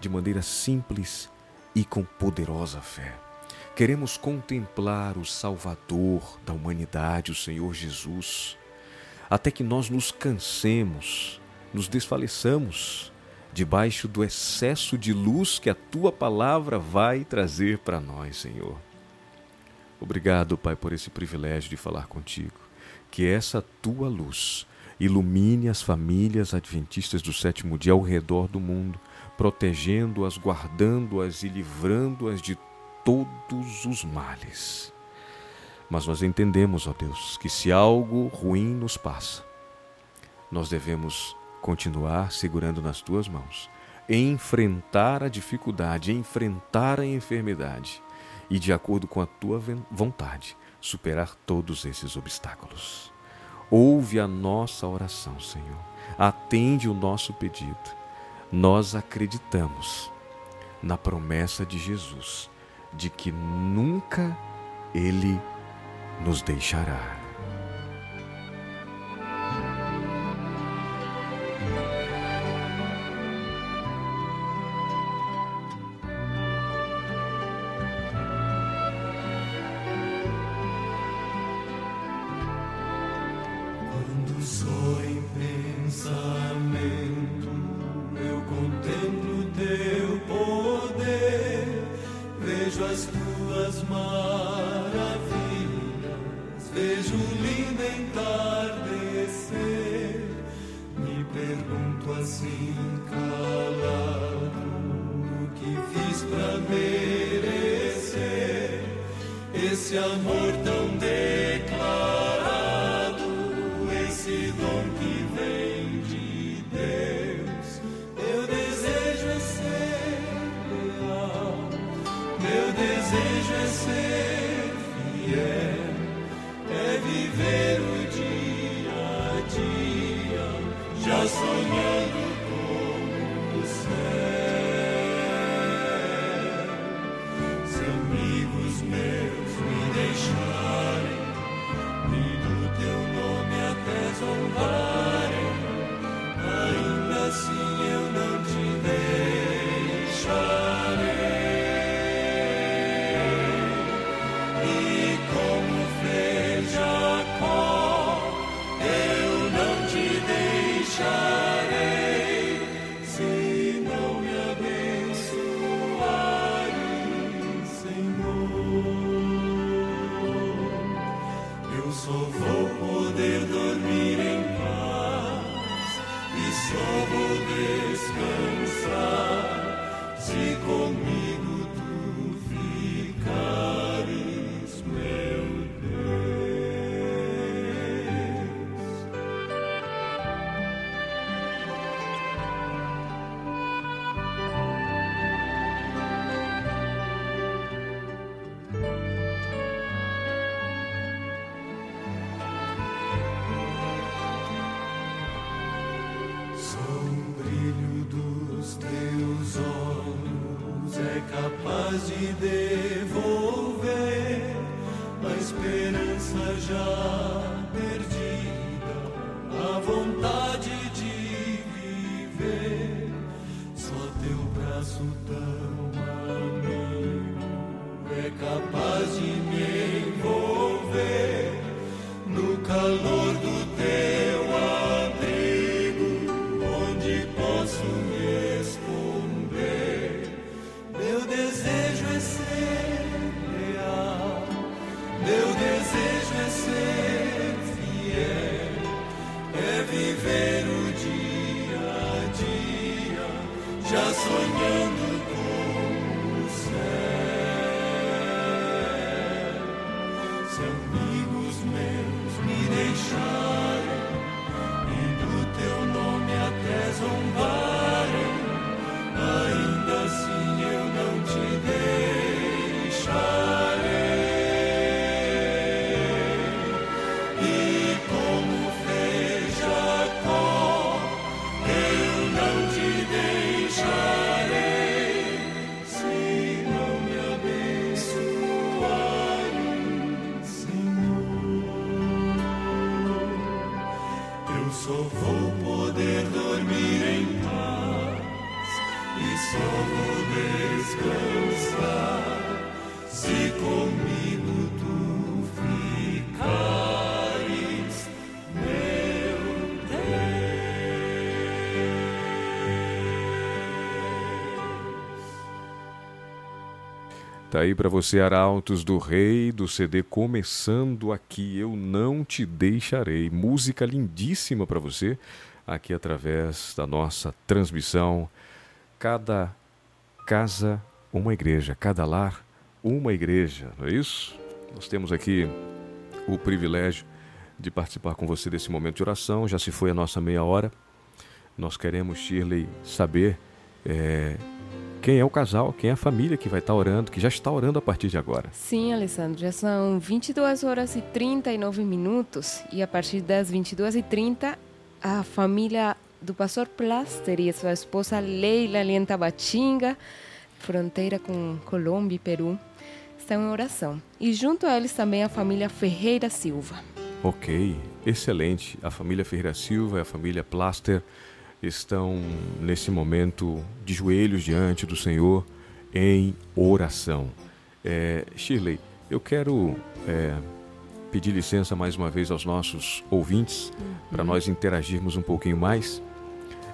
de maneira simples e com poderosa fé. Queremos contemplar o Salvador da humanidade, o Senhor Jesus, até que nós nos cansemos, nos desfaleçamos debaixo do excesso de luz que a tua palavra vai trazer para nós, Senhor. Obrigado, Pai, por esse privilégio de falar contigo. Que essa tua luz ilumine as famílias adventistas do sétimo dia ao redor do mundo, protegendo-as, guardando-as e livrando-as de todos os males. Mas nós entendemos, ó Deus, que se algo ruim nos passa, nós devemos continuar segurando nas tuas mãos, enfrentar a dificuldade, enfrentar a enfermidade e, de acordo com a tua vontade, superar todos esses obstáculos. Ouve a nossa oração, Senhor. Atende o nosso pedido. Nós acreditamos na promessa de Jesus de que nunca Ele nos deixará.
Aí para você Arautos do Rei, do CD Começando Aqui, Eu Não Te Deixarei. Música lindíssima para você, aqui através da nossa transmissão. Cada casa, uma igreja. Cada lar, uma igreja, não é isso? Nós temos aqui o privilégio de participar com você desse momento de oração. Já se foi a nossa meia hora. Nós queremos, Shirley, saber é, quem é o casal, quem é a família que vai estar orando, que já está orando a partir de agora.
Sim, Alessandro, já são 22 horas e 39 minutos e a partir das 22 e 30 a família do pastor Plaster e sua esposa Leila Lienta Batinga, fronteira com Colômbia e Peru, estão em oração. E junto a eles também a família Ferreira Silva.
Ok, excelente. A família Ferreira Silva e a família Plaster estão nesse momento de joelhos diante do Senhor em oração. É, Shirley, eu quero é, pedir licença mais uma vez aos nossos ouvintes uhum. para nós interagirmos um pouquinho mais.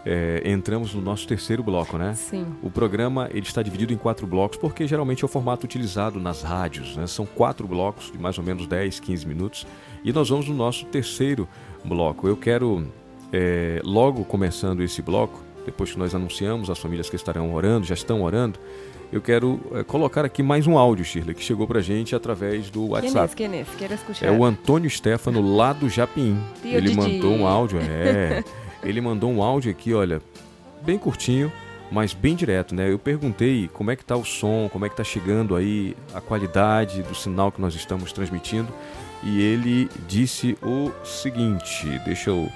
É, entramos no nosso terceiro bloco, né?
Sim.
O programa ele está dividido em quatro blocos porque geralmente é o formato utilizado nas rádios, né? São quatro blocos de mais ou menos 10, 15 minutos e nós vamos no nosso terceiro bloco. Eu quero é, logo começando esse bloco, depois que nós anunciamos as famílias que estarão orando, já estão orando, eu quero é, colocar aqui mais um áudio, Shirley, que chegou pra gente através do WhatsApp.
Quem é, quem é?
é o Antônio Stefano, lá do Japim. ele mandou um áudio, é. ele mandou um áudio aqui, olha, bem curtinho, mas bem direto, né? Eu perguntei como é que tá o som, como é que tá chegando aí a qualidade do sinal que nós estamos transmitindo, e ele disse o seguinte, deixa eu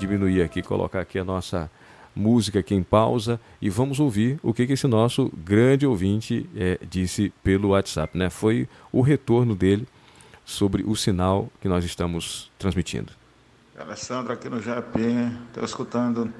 diminuir aqui, colocar aqui a nossa música aqui em pausa e vamos ouvir o que, que esse nosso grande ouvinte é, disse pelo WhatsApp. Né? Foi o retorno dele sobre o sinal que nós estamos transmitindo.
Alessandro, aqui no Japim, estou escutando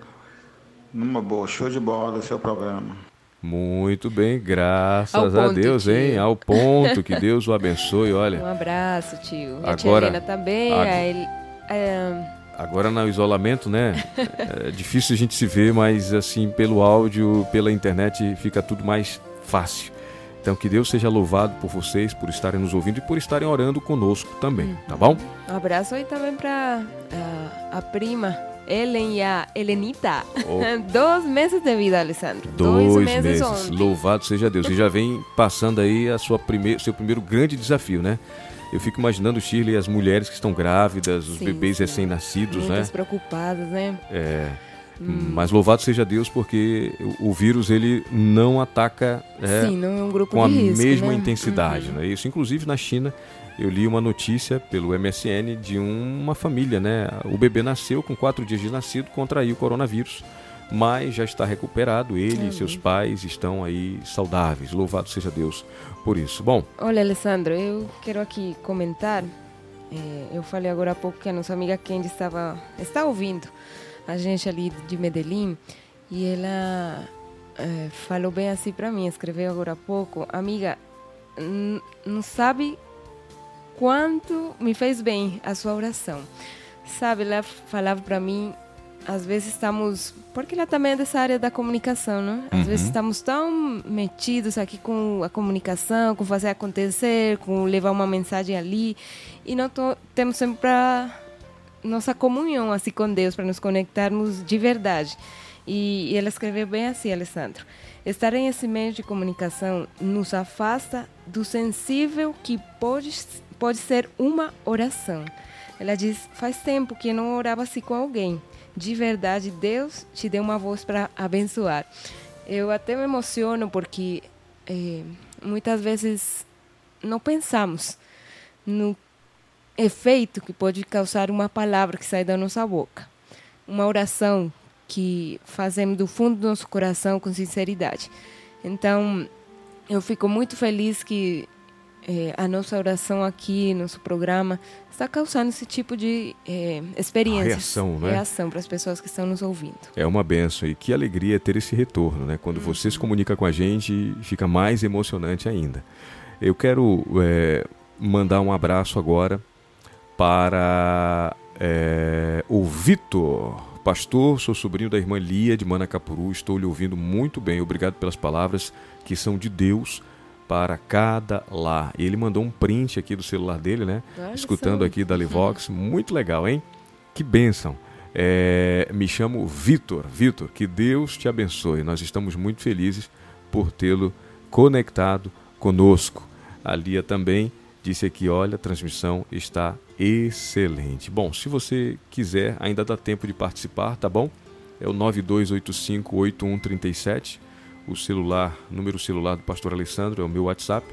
numa boa, show de bola o seu programa.
Muito bem, graças a Deus, tio. hein? Ao ponto que Deus o abençoe, olha.
Um abraço, tio.
Agora, a tia Helena
também. A... A, a,
Agora no isolamento, né? É difícil a gente se ver, mas assim, pelo áudio, pela internet, fica tudo mais fácil. Então que Deus seja louvado por vocês, por estarem nos ouvindo e por estarem orando conosco também, tá bom?
Um abraço aí também para uh, a prima Ellen e a Helenita. Oh. Dois meses de vida, Alessandro.
Dois, Dois meses. meses. Louvado seja Deus. E já vem passando aí a sua primeir, seu primeiro grande desafio, né? Eu fico imaginando, Shirley, as mulheres que estão grávidas, os sim, bebês recém-nascidos, né?
preocupadas, né?
É. Hum. Mas louvado seja Deus porque o, vírus ele não ataca
é, sim, não é um grupo
com a
risco,
mesma
né?
intensidade. Uhum. Né? Isso, inclusive na China, eu li uma notícia pelo MSN de uma família, né? O bebê nasceu com quatro dias de nascido, contraiu o coronavírus mas já está recuperado. Ele e seus pais estão aí saudáveis. Louvado seja Deus por isso. Bom.
Olha, Alessandro, eu quero aqui comentar. É, eu falei agora há pouco que a nossa amiga Kendi estava está ouvindo a gente ali de Medellín e ela é, falou bem assim para mim, escreveu agora há pouco, amiga, não sabe quanto me fez bem a sua oração. Sabe, ela falava para mim às vezes estamos. Porque ela também é dessa área da comunicação, né? Às uhum. vezes estamos tão metidos aqui com a comunicação, com fazer acontecer, com levar uma mensagem ali, e não tô, temos sempre para nossa comunhão assim com Deus, para nos conectarmos de verdade. E, e ela escreveu bem assim, Alessandro. Estar em esse meio de comunicação nos afasta do sensível que pode, pode ser uma oração. Ela diz: faz tempo que não orava assim com alguém de verdade Deus te deu uma voz para abençoar. Eu até me emociono porque é, muitas vezes não pensamos no efeito que pode causar uma palavra que sai da nossa boca, uma oração que fazemos do fundo do nosso coração com sinceridade. Então, eu fico muito feliz que é, a nossa oração aqui, nosso programa, está causando esse tipo de é, experiência.
Reação, né?
Reação para as pessoas que estão nos ouvindo.
É uma benção e que alegria ter esse retorno, né? Quando você se comunica com a gente, fica mais emocionante ainda. Eu quero é, mandar um abraço agora para é, o Vitor. Pastor, sou sobrinho da irmã Lia de Manacapuru, estou lhe ouvindo muito bem. Obrigado pelas palavras que são de Deus para cada lar. E ele mandou um print aqui do celular dele, né?
Olha
Escutando
só.
aqui da Livox. Muito legal, hein? Que bênção. É, me chamo Vitor. Vitor, que Deus te abençoe. Nós estamos muito felizes por tê-lo conectado conosco. A Lia também disse aqui: olha, a transmissão está excelente. Bom, se você quiser, ainda dá tempo de participar, tá bom? É o 92858137, o celular, número celular do pastor Alessandro, é o meu WhatsApp.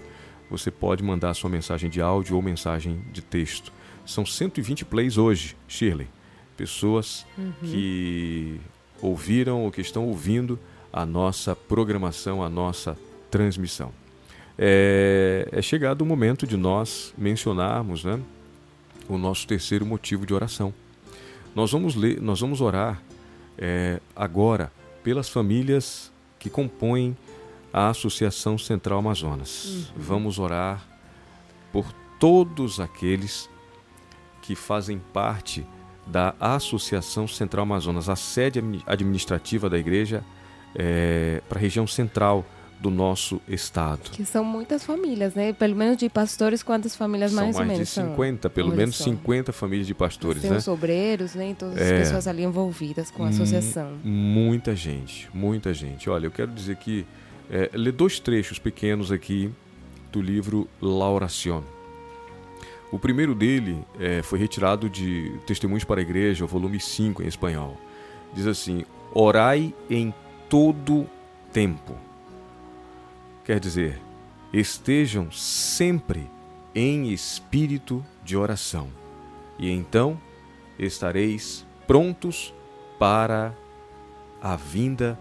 Você pode mandar sua mensagem de áudio ou mensagem de texto. São 120 plays hoje, Shirley. Pessoas
Uhum.
que ouviram ou que estão ouvindo a nossa programação, a nossa transmissão. É, é chegado o momento de nós mencionarmos né, o nosso terceiro motivo de oração. Nós vamos ler, nós vamos orar é, agora pelas famílias que compõem a Associação Central Amazonas. Vamos orar por todos aqueles que fazem parte da Associação Central Amazonas, a sede admi- administrativa da igreja é, para a região central do nosso estado.
Que são muitas famílias, né? Pelo menos de pastores, quantas famílias
São
mais,
mais
ou
de
menos? são?
50, pelo menos
só.
50 famílias de pastores,
Tem
né?
os obreiros, né? E todas as
É.
pessoas ali envolvidas com a associação.
Mu- Muita gente, muita gente. Olha, eu quero dizer que é, ler dois trechos pequenos aqui do livro La Oración. O primeiro dele é, foi retirado de Testemunhos para a Igreja, o volume 5 em espanhol. Diz assim: Orai em todo tempo. Quer dizer, estejam sempre em espírito de oração, e então estareis prontos para a vinda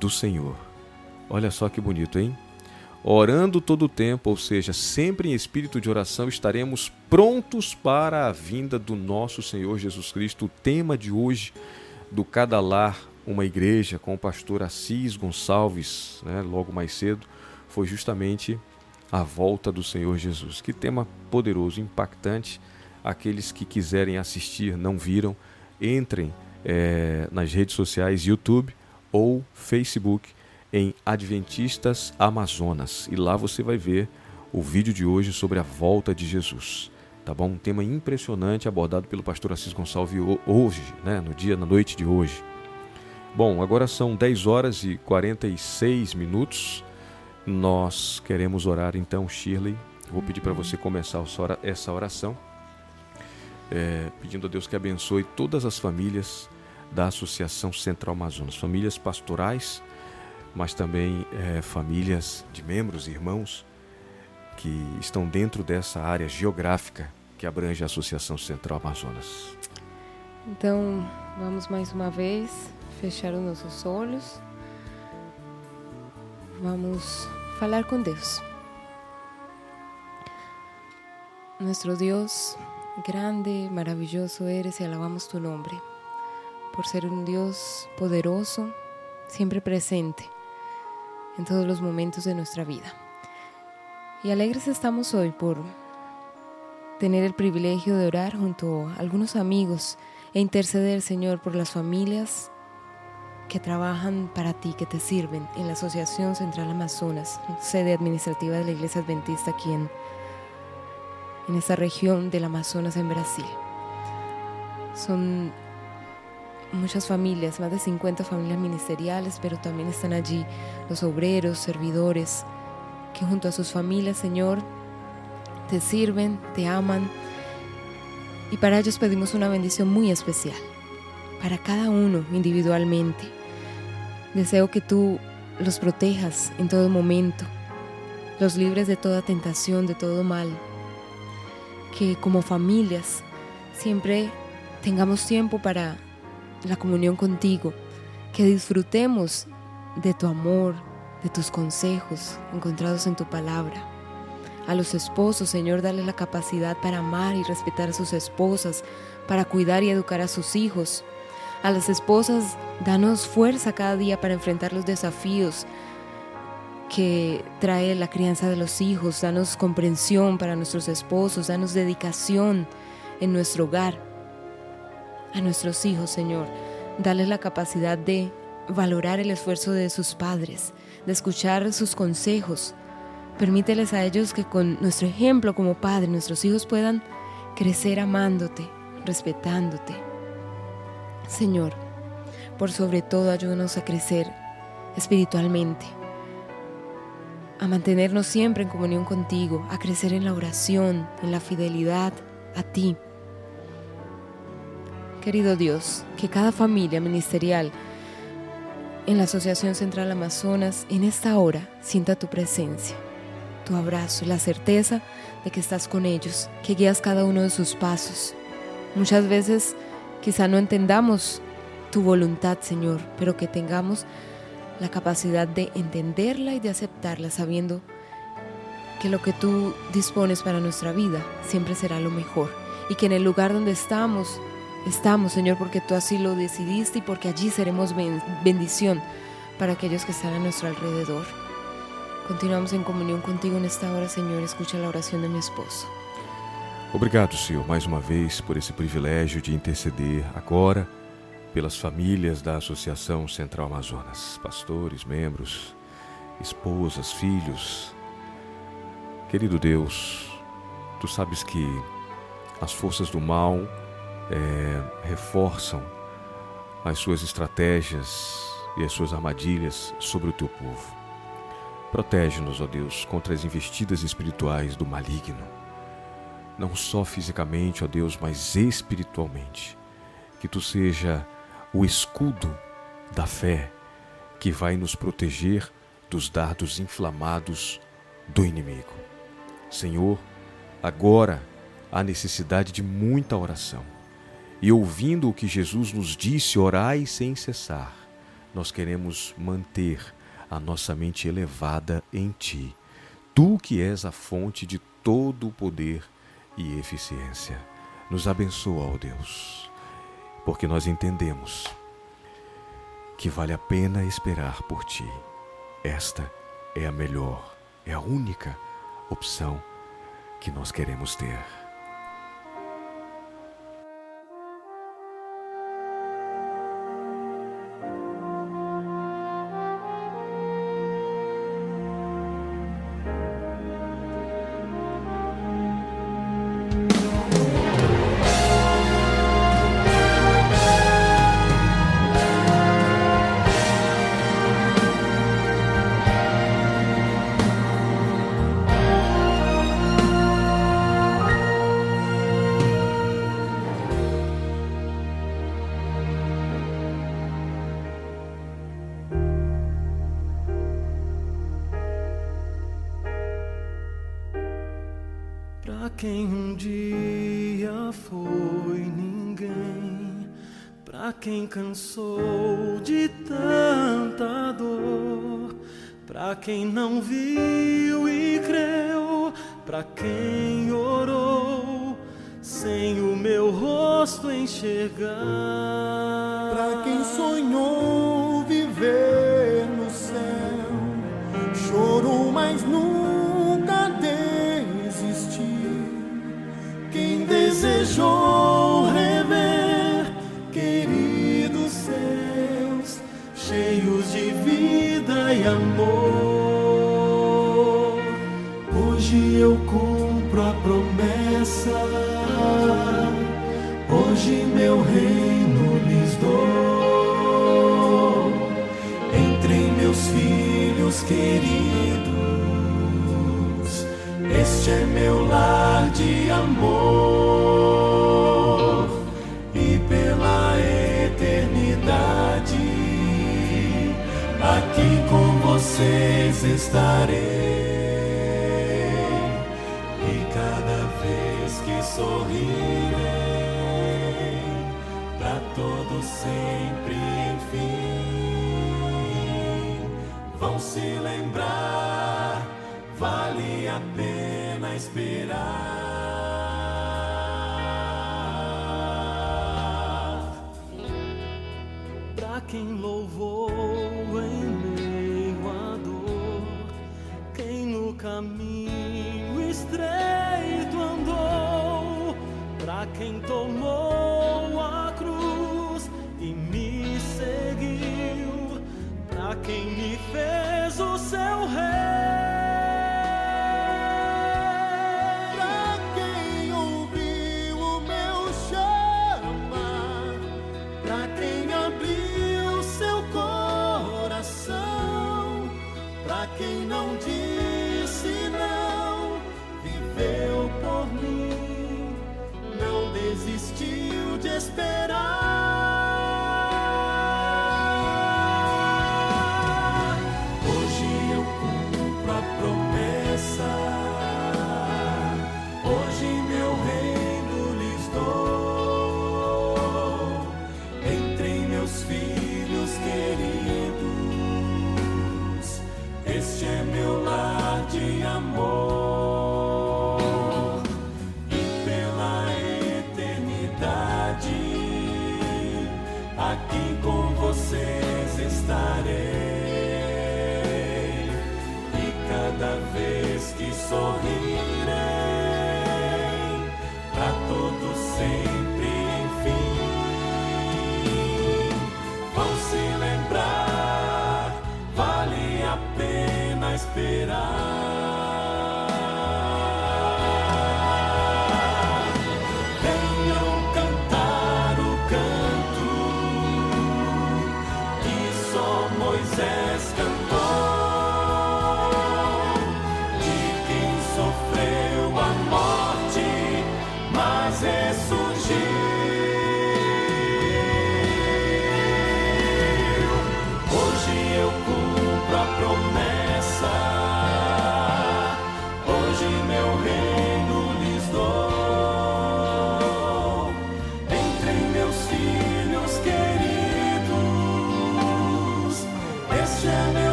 do Senhor. Olha só que bonito, hein? Orando todo o tempo, ou seja, sempre em espírito de oração, estaremos prontos para a vinda do nosso Senhor Jesus Cristo. O tema de hoje do Cada Lar, uma igreja, com o pastor Assis Gonçalves, né, logo mais cedo, foi justamente a volta do Senhor Jesus. Que tema poderoso, impactante. Aqueles que quiserem assistir, não viram, entrem eh, nas redes sociais YouTube ou Facebook em Adventistas Amazonas e lá você vai ver o vídeo de hoje sobre a volta de Jesus. Tá bom? Um tema impressionante abordado pelo pastor Assis Gonçalves ho- hoje, né? no dia, na noite de hoje. Bom, agora são 10 horas e 46 minutos. Nós queremos orar então, Shirley. Vou pedir para você começar essa ora- essa oração, é, pedindo a Deus que abençoe todas as famílias da Associação Central Amazonas, famílias pastorais, mas também é, famílias de membros e irmãos que estão dentro dessa área geográfica que abrange a Associação Central Amazonas.
Então, vamos mais uma vez fechar os nossos olhos. Vamos falar com Deus. Nuestro Dios, grande, maravilloso eres y alabamos tu nombre por ser un Dios poderoso, siempre presente en todos los momentos de nuestra vida. Y alegres estamos hoy por tener el privilegio de orar junto a algunos amigos e interceder, Señor, por las familias que trabajan para ti, que te sirven en la Asociación Central Amazonas, sede administrativa de la Iglesia Adventista aquí en, en esta región del Amazonas en Brasil. Son muchas familias, más de 50 familias ministeriales, pero también están allí los obreros, servidores, que junto a sus familias, Señor, te sirven, te aman. Y para ellos pedimos una bendición muy especial, para cada uno individualmente. Deseo que tú los protejas en todo momento, los libres de toda tentación, de todo mal. Que como familias siempre tengamos tiempo para la comunión contigo, que disfrutemos de tu amor, de tus consejos encontrados en tu palabra. A los esposos, Señor, dale la capacidad para amar y respetar a sus esposas, para cuidar y educar a sus hijos. A las esposas, danos fuerza cada día para enfrentar los desafíos que trae la crianza de los hijos. Danos comprensión para nuestros esposos, danos dedicación en nuestro hogar. A nuestros hijos, Señor, dale la capacidad de valorar el esfuerzo de sus padres, de escuchar sus consejos. Permíteles a ellos que con nuestro ejemplo como padre, nuestros hijos puedan crecer amándote, respetándote. Señor, por sobre todo ayúdanos a crecer espiritualmente, a mantenernos siempre en comunión contigo, a crecer en la oración, en la fidelidad a ti. Querido Dios, que cada familia ministerial en la Asociación Central Amazonas en esta hora sienta tu presencia, tu abrazo la certeza de que estás con ellos, que guías cada uno de sus pasos. Muchas veces quizá no entendamos tu voluntad, Señor, pero que tengamos la capacidad de entenderla y de aceptarla sabiendo que lo que tú dispones para nuestra vida siempre será lo mejor y que en el lugar donde estamos, estamos, Señor, porque tú así lo decidiste y porque allí seremos bendición para aquellos que están a nuestro alrededor. Continuamos em comunhão contigo nesta hora, Senhor. Escucha a oração de meu esposo.
Obrigado, Senhor, mais uma vez por esse privilégio de interceder agora pelas famílias da Associação Central Amazonas, pastores, membros, esposas, filhos. Querido Deus, tu sabes que as forças do mal é, reforçam as suas estratégias e as suas armadilhas sobre o teu povo. Protege-nos, ó Deus, contra as investidas espirituais do maligno, não só fisicamente, ó Deus, mas espiritualmente. Que tu seja o escudo da fé que vai nos proteger dos dardos inflamados do inimigo. Senhor, agora há necessidade de muita oração. E ouvindo o que Jesus nos disse, orai sem cessar, nós queremos manter a nossa mente elevada em Ti. Tu que és a fonte de todo o poder e eficiência. Nos abençoa, ó Deus porque nós entendemos que vale a pena esperar por ti. Esta é a melhor, é a única opção que nós queremos ter.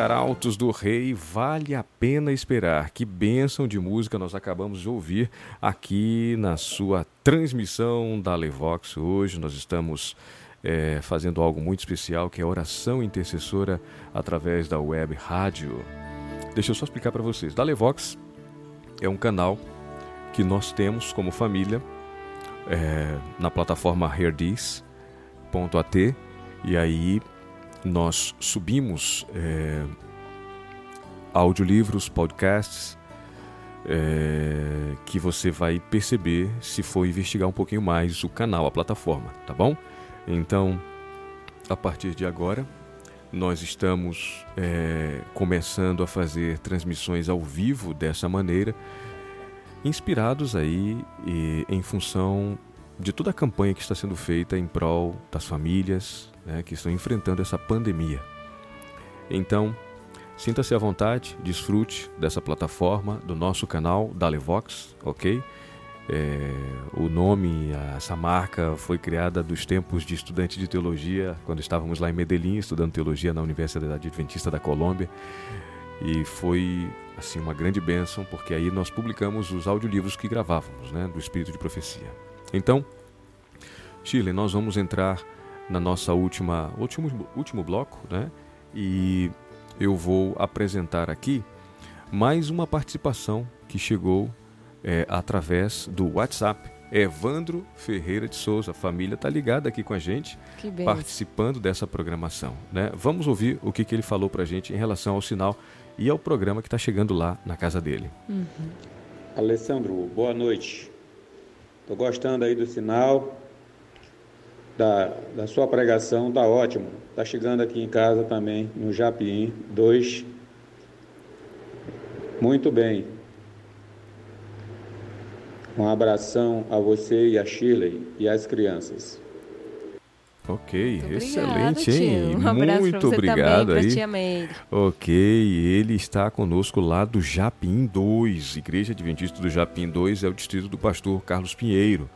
Arautos do Rei, vale a pena esperar. Que bênção de música nós acabamos de ouvir aqui na sua transmissão da Levox. Hoje nós estamos é, fazendo algo muito especial, que é oração intercessora através da web rádio. Deixa eu só explicar para vocês. Da Levox é um canal que nós temos como família é, na plataforma Herdis.at e aí nós subimos é, audiolivros, podcasts, é, que você vai perceber se for investigar um pouquinho mais o canal, a plataforma, tá bom? Então, a partir de agora, nós estamos é, começando a fazer transmissões ao vivo dessa maneira, inspirados aí e, em função de toda a campanha que está sendo feita em prol das famílias né, que estão enfrentando essa pandemia. Então, sinta-se à vontade, desfrute dessa plataforma, do nosso canal Dalevox, ok? É, o nome, essa marca foi criada dos tempos de estudante de teologia, quando estávamos lá em Medellín estudando teologia na Universidade Adventista da Colômbia. E foi assim uma grande bênção, porque aí nós publicamos os audiolivros que gravávamos, né, do Espírito de Profecia. Então, Shirley, nós vamos entrar na nossa última último, último bloco, né? E eu vou apresentar aqui mais uma participação que chegou é, através do WhatsApp Evandro Ferreira de Souza. A família está ligada aqui com a gente, participando dessa programação. Né? Vamos ouvir o que, que ele falou para a gente em relação ao sinal e ao programa que está chegando lá na casa dele.
Uhum. Alessandro, boa noite. Estou gostando aí do sinal, da, da sua pregação, tá ótimo. Está chegando aqui em casa também, no Japim 2. Muito bem. Um abração a você e a Shirley e às crianças.
Ok, Muito excelente, hein? Um Muito obrigado também, aí. Ok, ele está conosco lá do Japim 2, Igreja Adventista do Japim 2, é o distrito do pastor Carlos Pinheiro.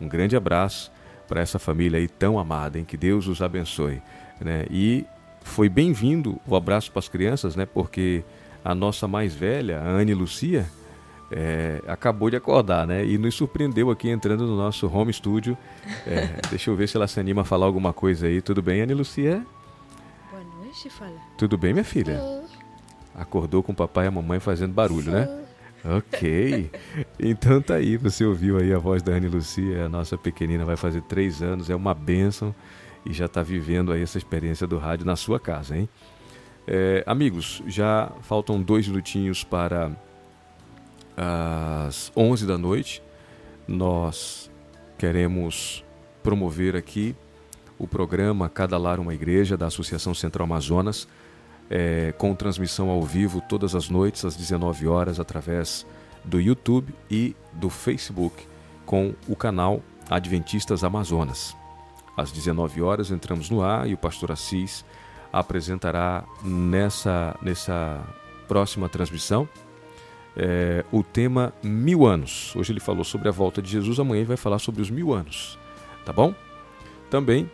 Um grande abraço para essa família aí tão amada, hein? Que Deus os abençoe, né? E foi bem-vindo o abraço para as crianças, né? Porque a nossa mais velha, a Anne Lucia, é, acabou de acordar, né? E nos surpreendeu aqui entrando no nosso home studio. É, deixa eu ver se ela se anima a falar alguma coisa aí. Tudo bem, Anne Lucia?
Boa noite, fala.
Tudo bem, minha filha? Sim. Acordou com o papai e a mamãe fazendo barulho, né? Sim. né? Ok. Então tá aí, você ouviu aí a voz da Anne Lucia, a nossa pequenina vai fazer três anos, é uma bênção e já está vivendo aí essa experiência do rádio na sua casa, hein? É, amigos, já faltam dois minutinhos para às 11 da noite, nós queremos promover aqui o programa Cada Lar Uma Igreja da Associação Central Amazonas, é, com transmissão ao vivo todas as noites às 19 horas através do YouTube e do Facebook com o canal Adventistas Amazonas. Às 19 horas entramos no ar e o pastor Assis apresentará nessa, nessa próxima transmissão é, o tema mil anos. Hoje ele falou sobre a volta de Jesus, amanhã ele vai falar sobre os mil anos. Tá bom? Também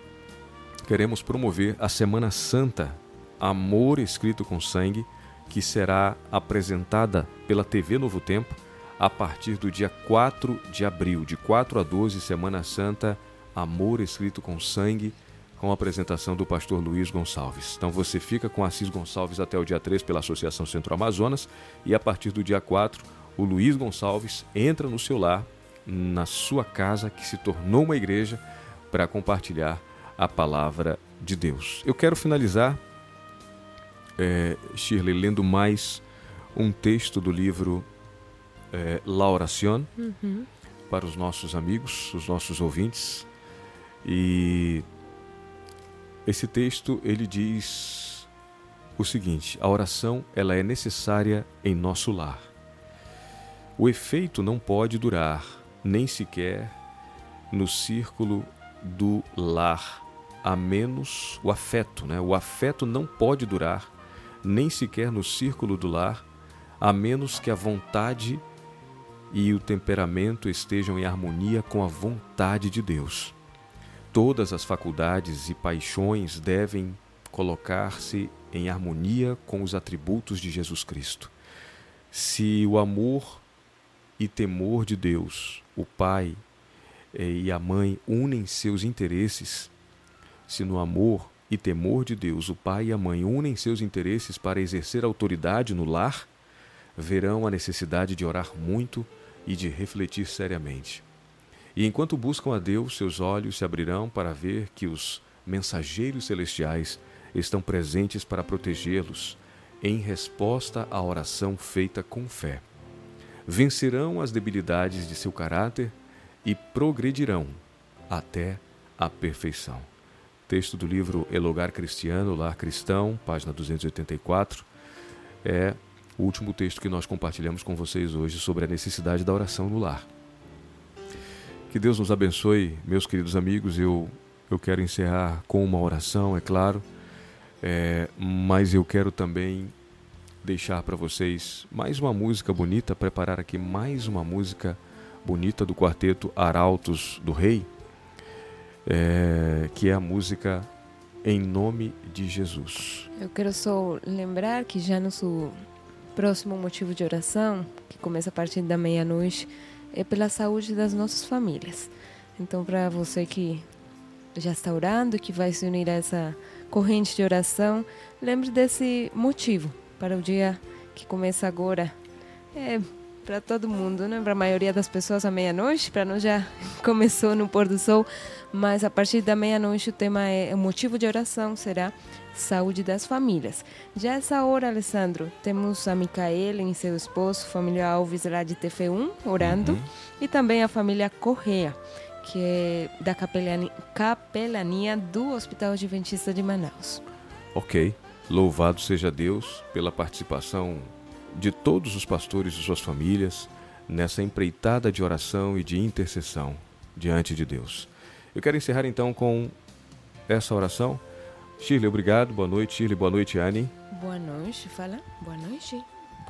queremos promover a Semana Santa Amor Escrito com Sangue, que será apresentada pela TV Novo Tempo a partir do dia 4 de abril, de 4 a 12, Semana Santa Amor Escrito com Sangue com a apresentação do pastor Luiz Gonçalves. Então você fica com Assis Gonçalves até o dia 3 pela Associação Centro Amazonas e a partir do dia 4 o Luiz Gonçalves entra no seu lar, na sua casa que se tornou uma igreja para compartilhar a palavra de Deus. Eu quero finalizar, é, Shirley, lendo mais um texto do livro é, La Oración uhum. para os nossos amigos, os nossos ouvintes. E esse texto ele diz o seguinte: a oração ela é necessária em nosso lar. O efeito não pode durar nem sequer no círculo do lar, a menos o afeto, né? O afeto não pode durar nem sequer no círculo do lar, a menos que a vontade e o temperamento estejam em harmonia com a vontade de Deus. Todas as faculdades e paixões devem colocar-se em harmonia com os atributos de Jesus Cristo. Se o amor e temor de Deus, o Pai eh, e a Mãe unem seus interesses, se no amor e temor de Deus o Pai e a Mãe unem seus interesses para exercer autoridade no lar, verão a necessidade de orar muito e de refletir seriamente. E enquanto buscam a Deus, seus olhos se abrirão para ver que os mensageiros celestiais estão presentes para protegê-los, em resposta à oração feita com fé. Vencerão as debilidades de seu caráter e progredirão até a perfeição. Texto do livro Elogar Cristiano, Lar Cristão, página 284, é o último texto que nós compartilhamos com vocês hoje sobre a necessidade da oração no lar. Que Deus nos abençoe, meus queridos amigos. Eu, eu quero encerrar com uma oração, é claro, é, mas eu quero também deixar para vocês mais uma música bonita, preparar aqui mais uma música bonita do quarteto Arautos do Rei, é, que é a música Em Nome de Jesus.
Eu quero só lembrar que já nosso próximo motivo de oração, que começa a partir da meia-noite, é pela saúde das nossas famílias. Então, para você que já está orando, que vai se unir a essa corrente de oração, lembre desse motivo para o dia que começa agora. É para todo mundo, né? Para a maioria das pessoas à meia-noite, para nós já começou no pôr do sol, mas a partir da meia-noite o tema é o motivo de oração será saúde das famílias. Já essa hora, Alessandro, temos a Micaela e seu esposo, família Alves lá de TF1, orando, uhum. e também a família Correa, que é da capelania, capelania do Hospital Adventista de Manaus.
Ok. Louvado seja Deus pela participação de todos os pastores e suas famílias nessa empreitada de oração e de intercessão diante de Deus. Eu quero encerrar então com essa oração. Shirley, obrigado. Boa noite, Shirley. Boa noite, Anne.
Boa noite, fala. Boa noite.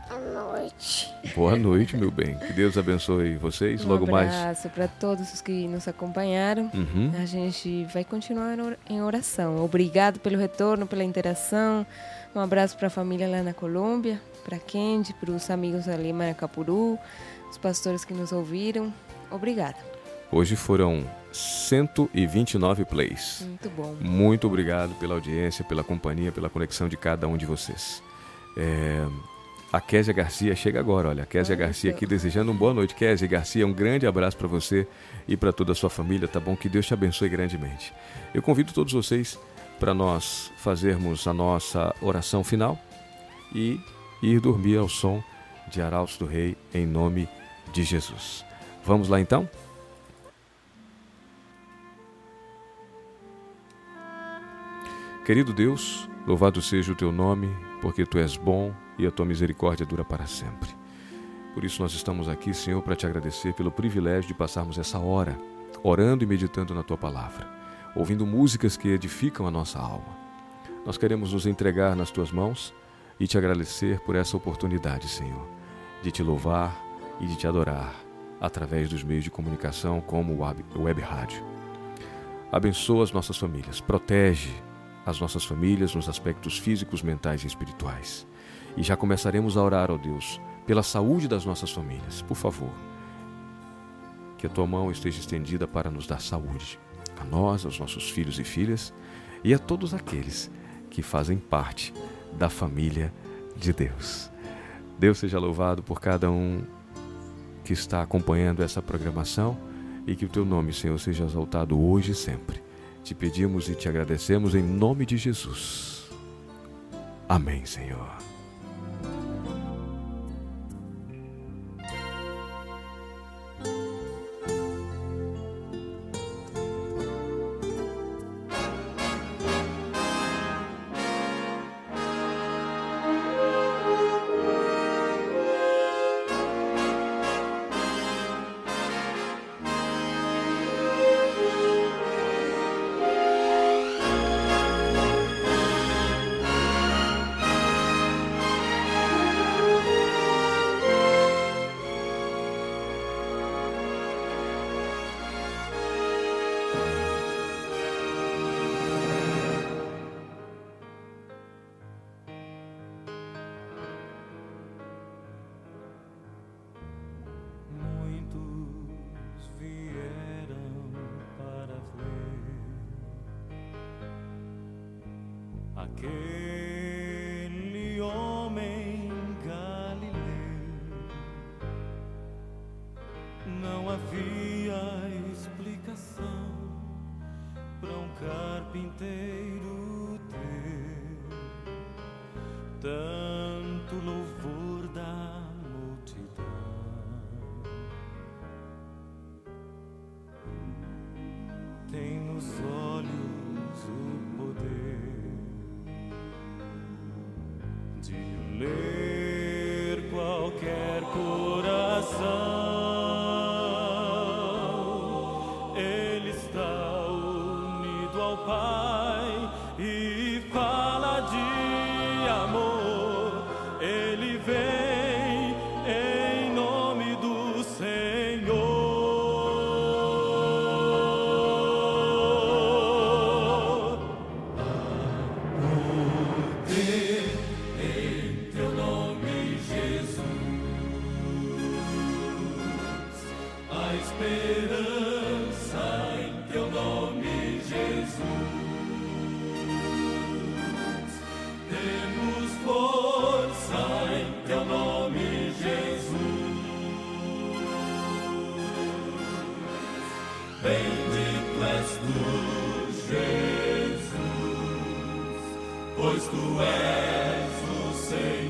Boa noite.
Boa noite, meu bem. Que Deus abençoe vocês.
Um
Logo mais.
Um abraço para todos os que nos acompanharam.
Uhum.
A gente vai continuar em oração. Obrigado pelo retorno, pela interação. Um abraço para a família lá na Colômbia, para Kendi, para os amigos ali em Maracapuru, os pastores que nos ouviram. Obrigada.
Hoje foram 129 plays.
Muito bom.
Muito obrigado pela audiência, pela companhia, pela conexão de cada um de vocês. É, a Késia Garcia chega agora, olha. A Késia Garcia aqui desejando uma boa noite. Késia Garcia, um grande abraço para você e para toda a sua família, tá bom? Que Deus te abençoe grandemente. Eu convido todos vocês para nós fazermos a nossa oração final e ir dormir ao som de Arautos do Rei em nome de Jesus. Vamos lá então? Querido Deus, louvado seja o teu nome, porque tu és bom e a tua misericórdia dura para sempre. Por isso nós estamos aqui, Senhor, para te agradecer pelo privilégio de passarmos essa hora orando e meditando na tua palavra, ouvindo músicas que edificam a nossa alma. Nós queremos nos entregar nas tuas mãos e te agradecer por essa oportunidade, Senhor, de te louvar e de te adorar através dos meios de comunicação como o web rádio. Abençoa as nossas famílias, protege as nossas famílias nos aspectos físicos, mentais e espirituais. E já começaremos a orar, ó Deus, pela saúde das nossas famílias. Por favor, que a tua mão esteja estendida para nos dar saúde, a nós, aos nossos filhos e filhas e a todos aqueles que fazem parte da família de Deus. Deus seja louvado por cada um que está acompanhando essa programação e que o teu nome, Senhor, seja exaltado hoje e sempre. Te pedimos e te agradecemos em nome de Jesus. Amém, Senhor.
Pois tu és o Senhor.